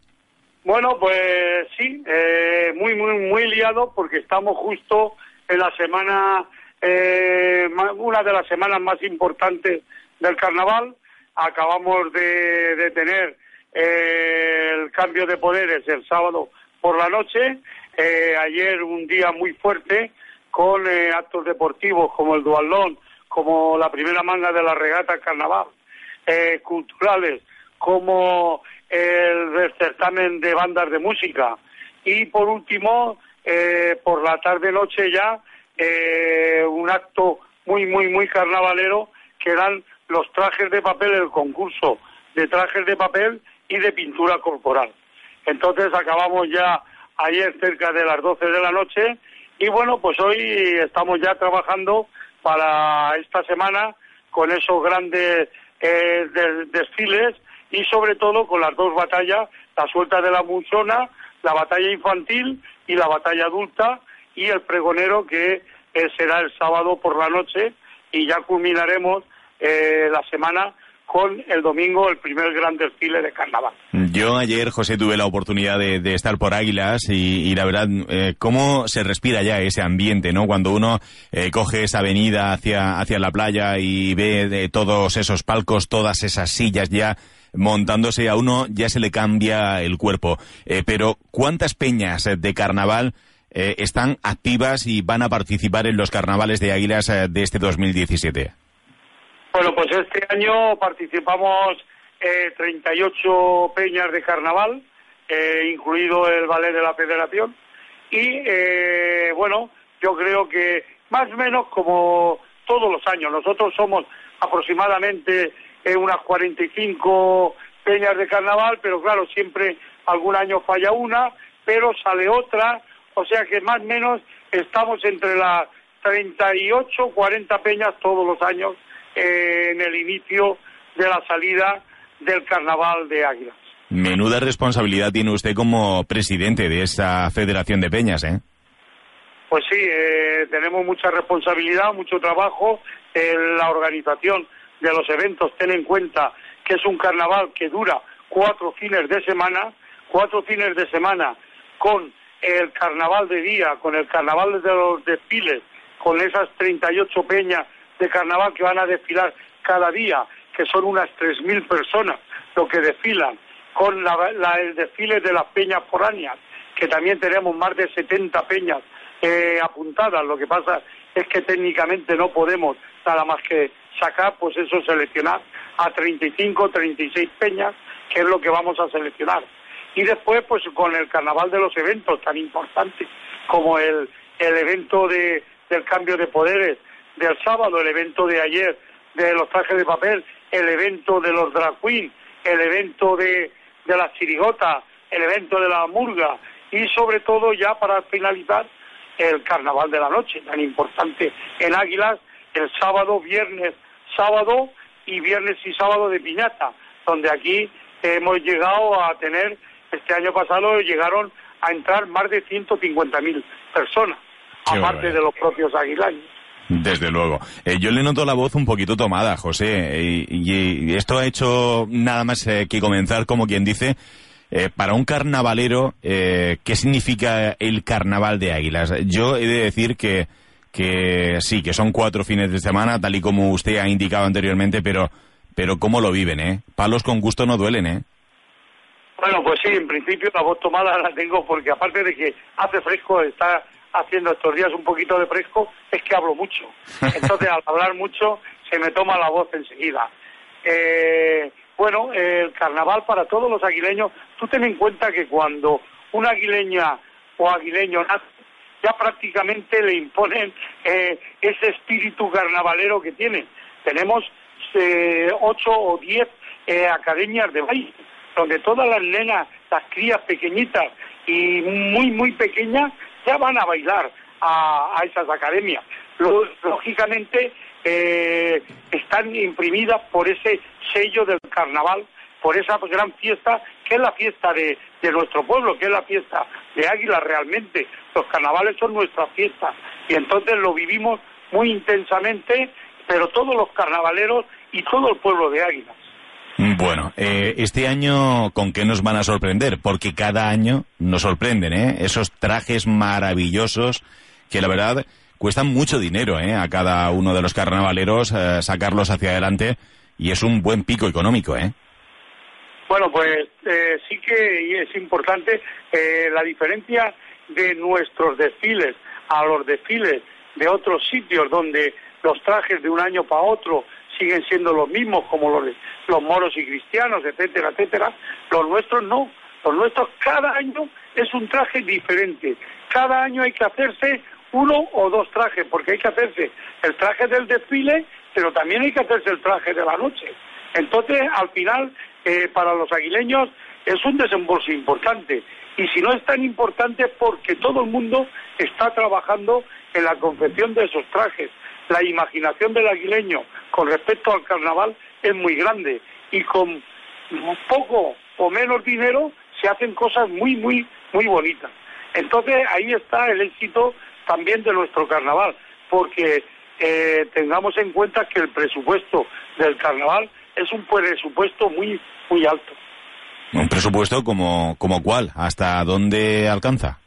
Bueno, pues sí, eh, muy, muy, muy liados porque estamos justo en la semana, eh, una de las semanas más importantes del carnaval. Acabamos de, tener eh, el cambio de poderes el sábado por la noche. Eh, ayer un día muy fuerte con actos deportivos como el dualón, como la primera manga de la regata carnaval, culturales como el certamen de bandas de música y por último eh, por la tarde-noche ya eh, un acto muy, muy, muy carnavalero que eran los trajes de papel, el concurso de trajes de papel y de pintura corporal. Entonces acabamos ya ayer cerca de las 12 de la noche y bueno, pues hoy estamos ya trabajando para esta semana con esos grandes eh, desfiles y sobre todo con las dos batallas, la suelta de la muchona, la batalla infantil y la batalla adulta y el pregonero que eh, será el sábado por la noche y ya culminaremos eh, la semana con el domingo el primer gran desfile de carnaval. Yo ayer, José, tuve la oportunidad de, estar por Águilas y, la verdad, eh, cómo se respira ya ese ambiente, ¿no? Cuando uno coge esa avenida hacia, hacia la playa y ve de todos esos palcos, todas esas sillas ya montándose a uno ya se le cambia el cuerpo. Eh, pero ¿cuántas peñas de carnaval eh, están activas y van a participar en los carnavales de Águilas eh, de este 2017? Bueno, pues este año participamos 38 peñas de carnaval, incluido el ballet de la federación. Y bueno, yo creo que más o menos como todos los años, nosotros somos aproximadamente eh, unas 45 peñas de carnaval, pero claro, siempre algún año falla una, pero sale otra, o sea que más o menos estamos entre las 38, 40 peñas todos los años eh, en el inicio de la salida del carnaval de Águilas. Menuda responsabilidad tiene usted como presidente de esa federación de peñas, ¿eh? Pues sí, eh, tenemos mucha responsabilidad, mucho trabajo en la organización de los eventos, ten en cuenta que es un carnaval que dura cuatro fines de semana, cuatro fines de semana con el carnaval de día, con el carnaval de los desfiles, con esas 38 peñas de carnaval que van a desfilar cada día, que son unas 3.000 personas lo que desfilan, con el desfile de las peñas foráneas, que también tenemos más de 70 peñas eh, apuntadas. Lo que pasa es que técnicamente no podemos nada más que sacar, pues eso, seleccionar a 35, 36 peñas que es lo que vamos a seleccionar. Y después, pues con el carnaval de los eventos tan importantes como el, el evento de, del cambio de poderes del sábado, el evento de ayer de los trajes de papel, el evento de los drag queens, el evento de, de las chirigotas, el evento de la murga y sobre todo ya para finalizar el carnaval de la noche, tan importante en Águilas, el sábado, viernes, sábado y viernes y sábado de piñata, donde aquí hemos llegado a tener, este año pasado llegaron a entrar más de 150.000 personas, aparte de los propios aguilaños. Desde luego. Eh, yo le noto la voz un poquito tomada, José, y, esto ha hecho nada más eh, que comenzar, como quien dice, eh, para un carnavalero, ¿qué significa el carnaval de Águilas? Yo he de decir que, que sí, que son cuatro fines de semana, tal y como usted ha indicado anteriormente, pero, pero ¿cómo lo viven, eh? Palos con gusto no duelen, ¿eh? Bueno, pues sí, en principio la voz tomada la tengo porque aparte de que hace fresco, está haciendo estos días un poquito de fresco, es que hablo mucho. Entonces, al hablar mucho, se me toma la voz enseguida. Eh, bueno, el carnaval para todos los aguileños, tú ten en cuenta que cuando una aguileña o aguileño nace, ya prácticamente le imponen eh, ese espíritu carnavalero que tiene. Tenemos eh, ocho o diez eh, academias de baile, donde todas las nenas, las crías pequeñitas y muy, muy pequeñas, ya van a bailar a, esas academias. Lógicamente eh, están imprimidas por ese sello del carnaval, por esa gran fiesta que es la fiesta de, nuestro pueblo, que es la fiesta de Águila realmente. Los carnavales son nuestra fiesta y entonces lo vivimos muy intensamente, pero todos los carnavaleros y todo el pueblo de Águila. Bueno, eh, este año, ¿con qué nos van a sorprender? Porque cada año nos sorprenden, ¿eh? Esos trajes maravillosos que la verdad cuestan mucho dinero, ¿eh? A cada uno de los carnavaleros eh, sacarlos hacia adelante y es un buen pico económico, ¿eh? Bueno, pues eh, sí que es importante la diferencia de nuestros desfiles a los desfiles de otros sitios donde los trajes de un año para otro siguen siendo los mismos como los, los moros y cristianos, etcétera, etcétera. Los nuestros no. Los nuestros cada año es un traje diferente. Cada año hay que hacerse uno o dos trajes, porque hay que hacerse el traje del desfile, pero también hay que hacerse el traje de la noche. Entonces, al final, eh, para los aguileños es un desembolso importante. Y si no es tan importante, porque todo el mundo está trabajando en la confección de esos trajes la imaginación del aguileño con respecto al carnaval es muy grande y con poco o menos dinero se hacen cosas muy, muy, muy bonitas. Entonces ahí está el éxito también de nuestro carnaval, porque eh, tengamos en cuenta que el presupuesto del carnaval es un presupuesto muy, muy alto. ¿Un presupuesto como, como cuál? ¿Hasta dónde alcanza?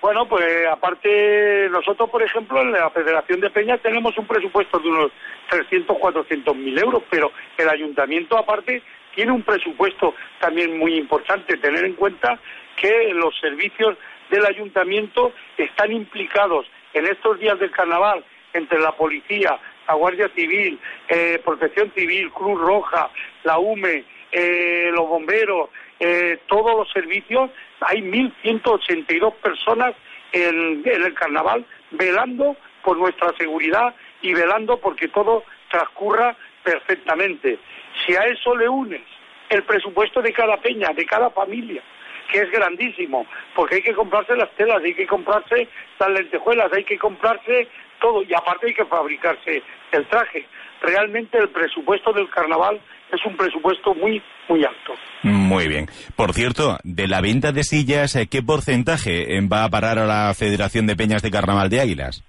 Bueno, pues aparte, nosotros, por ejemplo, en la Federación de Peñas tenemos un presupuesto de unos 300, 400 mil euros, pero el ayuntamiento, aparte, tiene un presupuesto también muy importante. Tener en cuenta que los servicios del ayuntamiento están implicados en estos días del carnaval entre la policía, la Guardia Civil, eh, Protección Civil, Cruz Roja, la UME, eh, los bomberos, eh, todos los servicios, hay 1.182 personas en, en el carnaval velando por nuestra seguridad y velando porque todo transcurra perfectamente. Si a eso le unes el presupuesto de cada peña, de cada familia, que es grandísimo, porque hay que comprarse las telas, hay que comprarse las lentejuelas, hay que comprarse todo, y aparte hay que fabricarse el traje. Realmente el presupuesto del carnaval es un presupuesto muy, muy alto. Muy bien. Por cierto, de la venta de sillas, eh, ¿qué porcentaje va a parar a la Federación de Peñas de Carnaval de Águilas?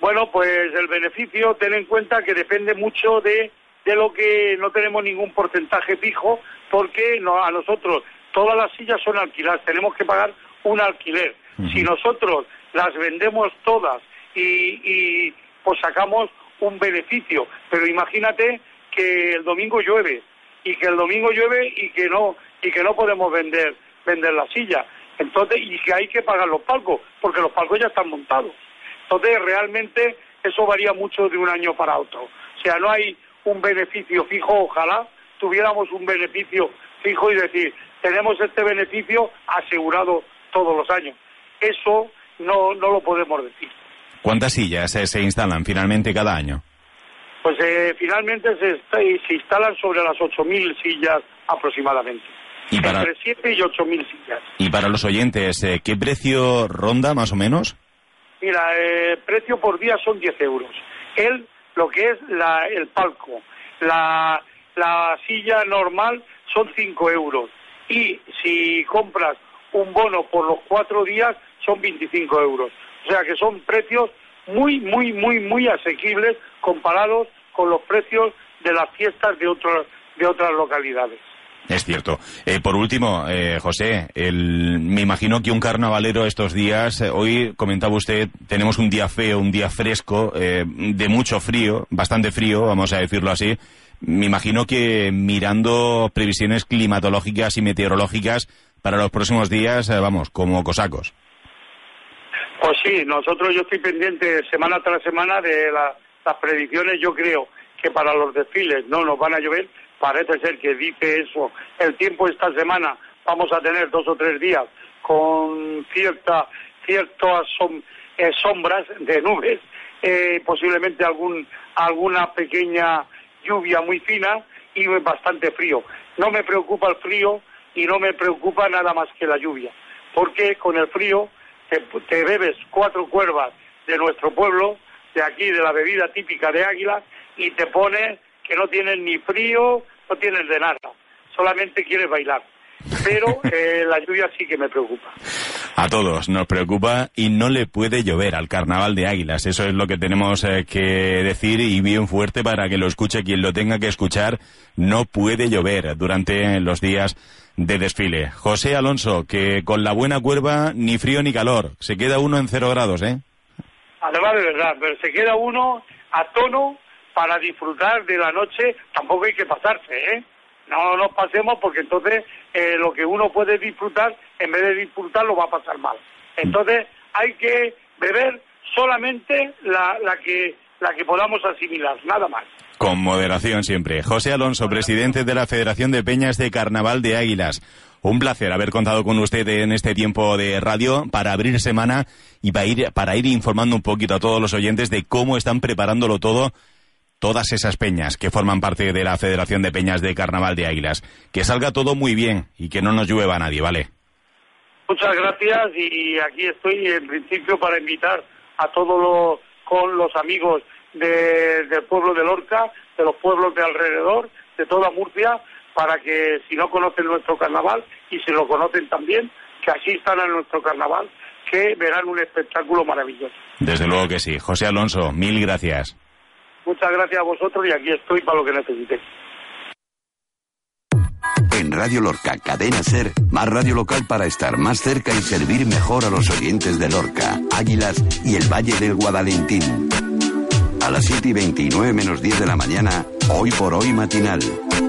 Bueno, pues el beneficio, ten en cuenta que depende mucho de, de lo que no tenemos ningún porcentaje fijo, porque no, a nosotros todas las sillas son alquiladas, tenemos que pagar un alquiler. Si nosotros las vendemos todas y, y pues sacamos un beneficio, pero imagínate que el domingo llueve y que el domingo llueve y que no y que no podemos vender vender la silla entonces y que hay que pagar los palcos porque los palcos ya están montados entonces realmente eso varía mucho de un año para otro o sea no hay un beneficio fijo ojalá tuviéramos un beneficio fijo y decir, tenemos este beneficio asegurado todos los años. Eso no, no lo podemos decir. ¿Cuántas sillas eh, se instalan finalmente cada año? Pues eh, finalmente se, está- se instalan sobre las 8.000 sillas aproximadamente. Y para, Entre 7 y 8.000 sillas. y para los oyentes, eh, ¿qué precio ronda más o menos? Mira, el precio por día son 10 euros. El, lo que es la, el palco, la, la silla normal son 5 euros. Y si compras un bono por los cuatro días son 25 euros. O sea que son precios muy, muy, muy, muy asequibles comparados con los precios de las fiestas de, otros de otras localidades. Es cierto. Eh, por último, eh, José, el- me imagino que un carnavalero estos días, eh, hoy comentaba usted, tenemos un día feo, un día fresco, eh, de mucho frío, bastante frío, vamos a decirlo así. Me imagino que mirando previsiones climatológicas y meteorológicas para los próximos días, eh, vamos, como cosacos. Pues sí, nosotros yo estoy pendiente semana tras semana de la- las predicciones. Yo creo que para los desfiles no nos van a llover. Parece ser que dice eso. El tiempo esta semana vamos a tener dos o tres días con cierta, ciertas eh, sombras de nubes, eh, posiblemente algún, alguna pequeña lluvia muy fina y bastante frío. No me preocupa el frío y no me preocupa nada más que la lluvia, porque con el frío te, te bebes cuatro cuervas de nuestro pueblo, de aquí, de la bebida típica de Águila, y te pones que no tienes ni frío, no tienes de nada, solamente quieres bailar. Pero eh, la lluvia sí que me preocupa. A todos nos preocupa y no le puede llover al carnaval de Águilas. Eso es lo que tenemos eh, que decir y bien fuerte para que lo escuche quien lo tenga que escuchar. No puede llover durante los días de desfile. José Alonso, que con la buena cuerva ni frío ni calor. Se queda uno en cero grados, ¿eh? Además, de verdad, pero se queda uno a tono para disfrutar de la noche. Tampoco hay que pasarse, ¿eh? No nos pasemos porque entonces eh, lo que uno puede disfrutar, en vez de disfrutar, lo va a pasar mal. Entonces hay que beber solamente la, la que la que podamos asimilar, nada más. Con moderación siempre. José Alonso, presidente de la Federación de Peñas de Carnaval de Águilas. Un placer haber contado con usted en este tiempo de radio para abrir semana y para ir, para ir informando un poquito a todos los oyentes de cómo están preparándolo todo todas esas peñas que forman parte de la Federación de Peñas de Carnaval de Águilas. Que salga todo muy bien y que no nos llueva a nadie, ¿vale? Muchas gracias y aquí estoy en principio para invitar a todos los con los amigos de- del pueblo de Lorca, de los pueblos de alrededor, de toda Murcia, para que si no conocen nuestro carnaval y si lo conocen también, que asistan a nuestro carnaval, que verán un espectáculo maravilloso. Desde luego que sí. José Alonso, mil gracias. Muchas gracias a vosotros y aquí estoy para lo que necesitéis. En Radio Lorca, Cadena Ser, más radio local para estar más cerca y servir mejor a los oyentes de Lorca, Águilas y el Valle del Guadalentín. A las 7 y 29 menos 10 de la mañana, hoy por hoy matinal.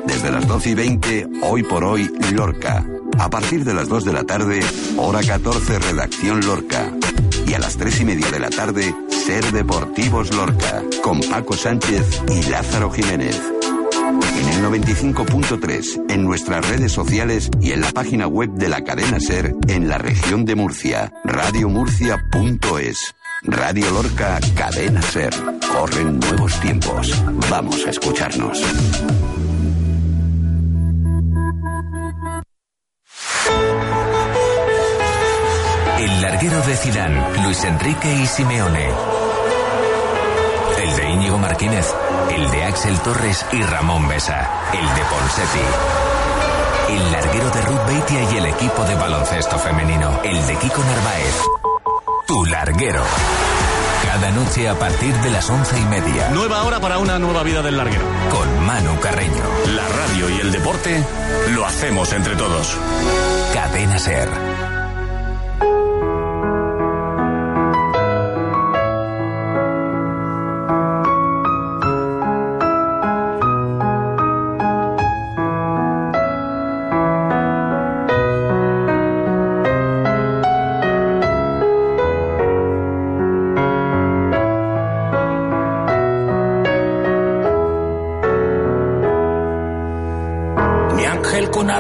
Desde las 12 y 20, hoy por hoy Lorca. A partir de las 2 de la tarde, hora 14, redacción Lorca. Y a las 3 y media de la tarde, Ser Deportivos Lorca, con Paco Sánchez y Lázaro Jiménez. En el 95.3, en nuestras redes sociales y en la página web de la cadena Ser en la región de Murcia, radiomurcia.es. Radio Lorca, cadena Ser. Corren nuevos tiempos. Vamos a escucharnos. El larguero de Zidane, Luis Enrique y Simeone. El de Íñigo Martínez, el de Axel Torres y Ramón Besa, el de Ponsetti. El larguero de Ruth Beitia y el equipo de baloncesto femenino, el de Kiko Narváez. Tu larguero. Cada noche a partir de las once y media. Nueva hora para una nueva vida del larguero. Con Manu Carreño. La radio y el deporte lo hacemos entre todos. Cadena Ser.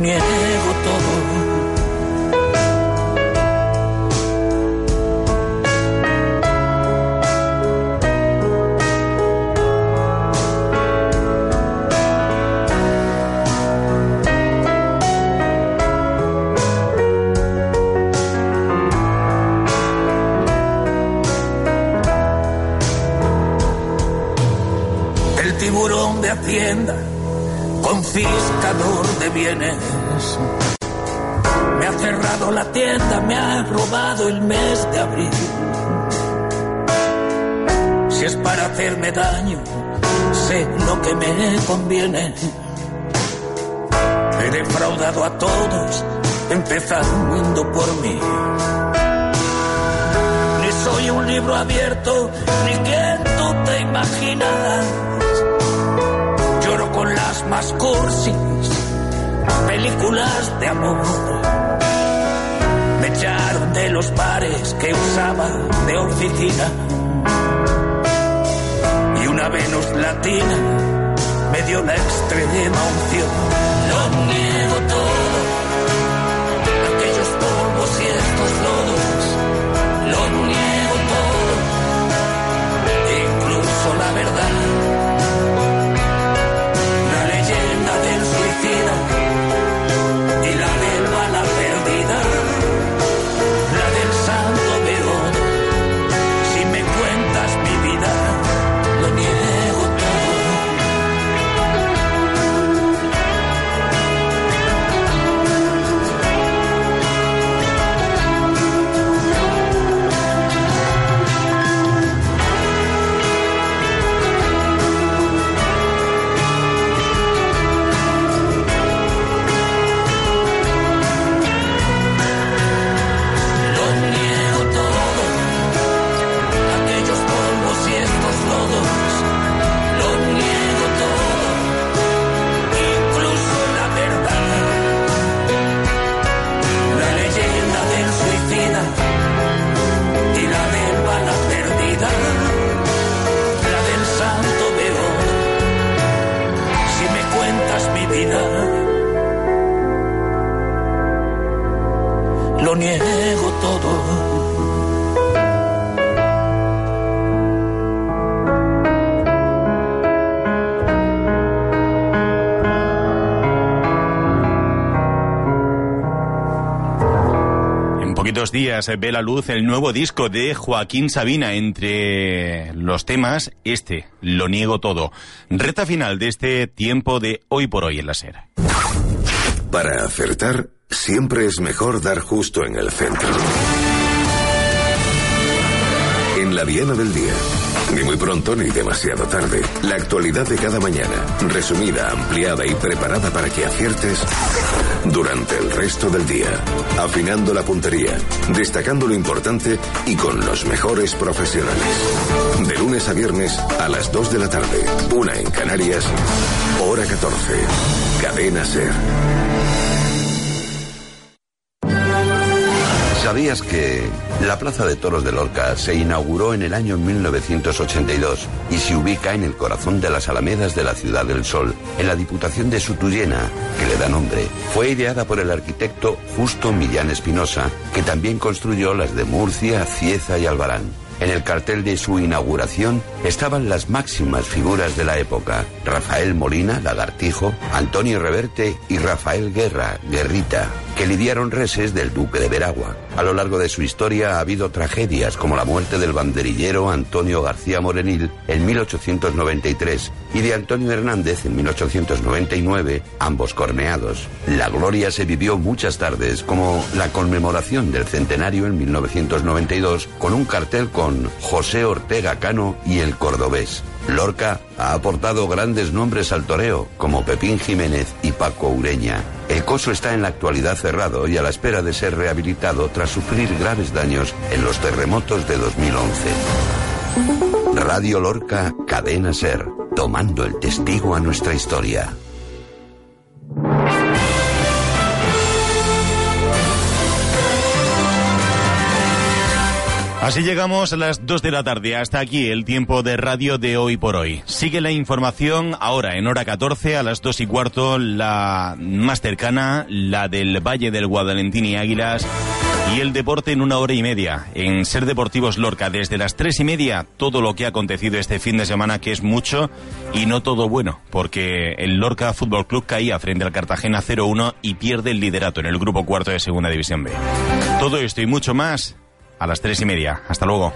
niego todo. El tiburón de Hacienda, confiscador de bienes. Me ha cerrado la tienda, me ha robado el mes de abril. Si es para hacerme daño, sé lo que me conviene. He defraudado a todos, empezando por mí. Ni soy un libro abierto, ni quien tú te imaginas. Lloro con las más cursis películas de amor. Me echaron de los bares que usaba de oficina. Y una Venus latina me dio la extrema unción. Lo niego todo, días ve la luz el nuevo disco de Joaquín Sabina. Entre los temas, este, Lo niego todo. Reta final de este tiempo de hoy por hoy en la SER. Para acertar, siempre es mejor dar justo en el centro. La diana del día. Ni muy pronto ni demasiado tarde. La actualidad de cada mañana. Resumida, ampliada y preparada para que aciertes durante el resto del día. Afinando la puntería, destacando lo importante y con los mejores profesionales. De lunes a viernes a las 2 de la tarde. Una en Canarias. Hora 14. Cadena Ser. ¿Sabías que la Plaza de Toros de Lorca se inauguró en el año 1982 y se ubica en el corazón de las Alamedas de la Ciudad del Sol, en la Diputación de Sutuyena, que le da nombre? Fue ideada por el arquitecto Justo Millán Espinosa, que también construyó las de Murcia, Cieza y Albarán. En el cartel de su inauguración estaban las máximas figuras de la época. Rafael Molina, Lagartijo, Antonio Reverte y Rafael Guerra, Guerrita, que lidiaron reses del duque de Veragua. A lo largo de su historia ha habido tragedias como la muerte del banderillero Antonio García Morenil en 1893 y de Antonio Hernández en 1899, ambos corneados. La gloria se vivió muchas tardes, como la conmemoración del centenario en 1992, con un cartel con José Ortega Cano y el cordobés. Lorca ha aportado grandes nombres al toreo, como Pepín Jiménez y Paco Ureña. El coso está en la actualidad cerrado y a la espera de ser rehabilitado tras sufrir graves daños en los terremotos de 2011. Radio Lorca, Cadena Ser, tomando el testigo a nuestra historia. Así llegamos a las 2 de la tarde. Hasta aquí el tiempo de radio de hoy por hoy. Sigue la información ahora en hora 14 a las 2 y cuarto, la más cercana, la del Valle del Guadalentín y Águilas. Y el deporte en una hora y media. En Ser Deportivos Lorca, desde las tres y media, todo lo que ha acontecido este fin de semana, que es mucho y no todo bueno, porque el Lorca Fútbol Club caía frente al Cartagena 0-1 y pierde el liderato en el grupo cuarto de Segunda División B. Todo esto y mucho más a las tres y media. Hasta luego.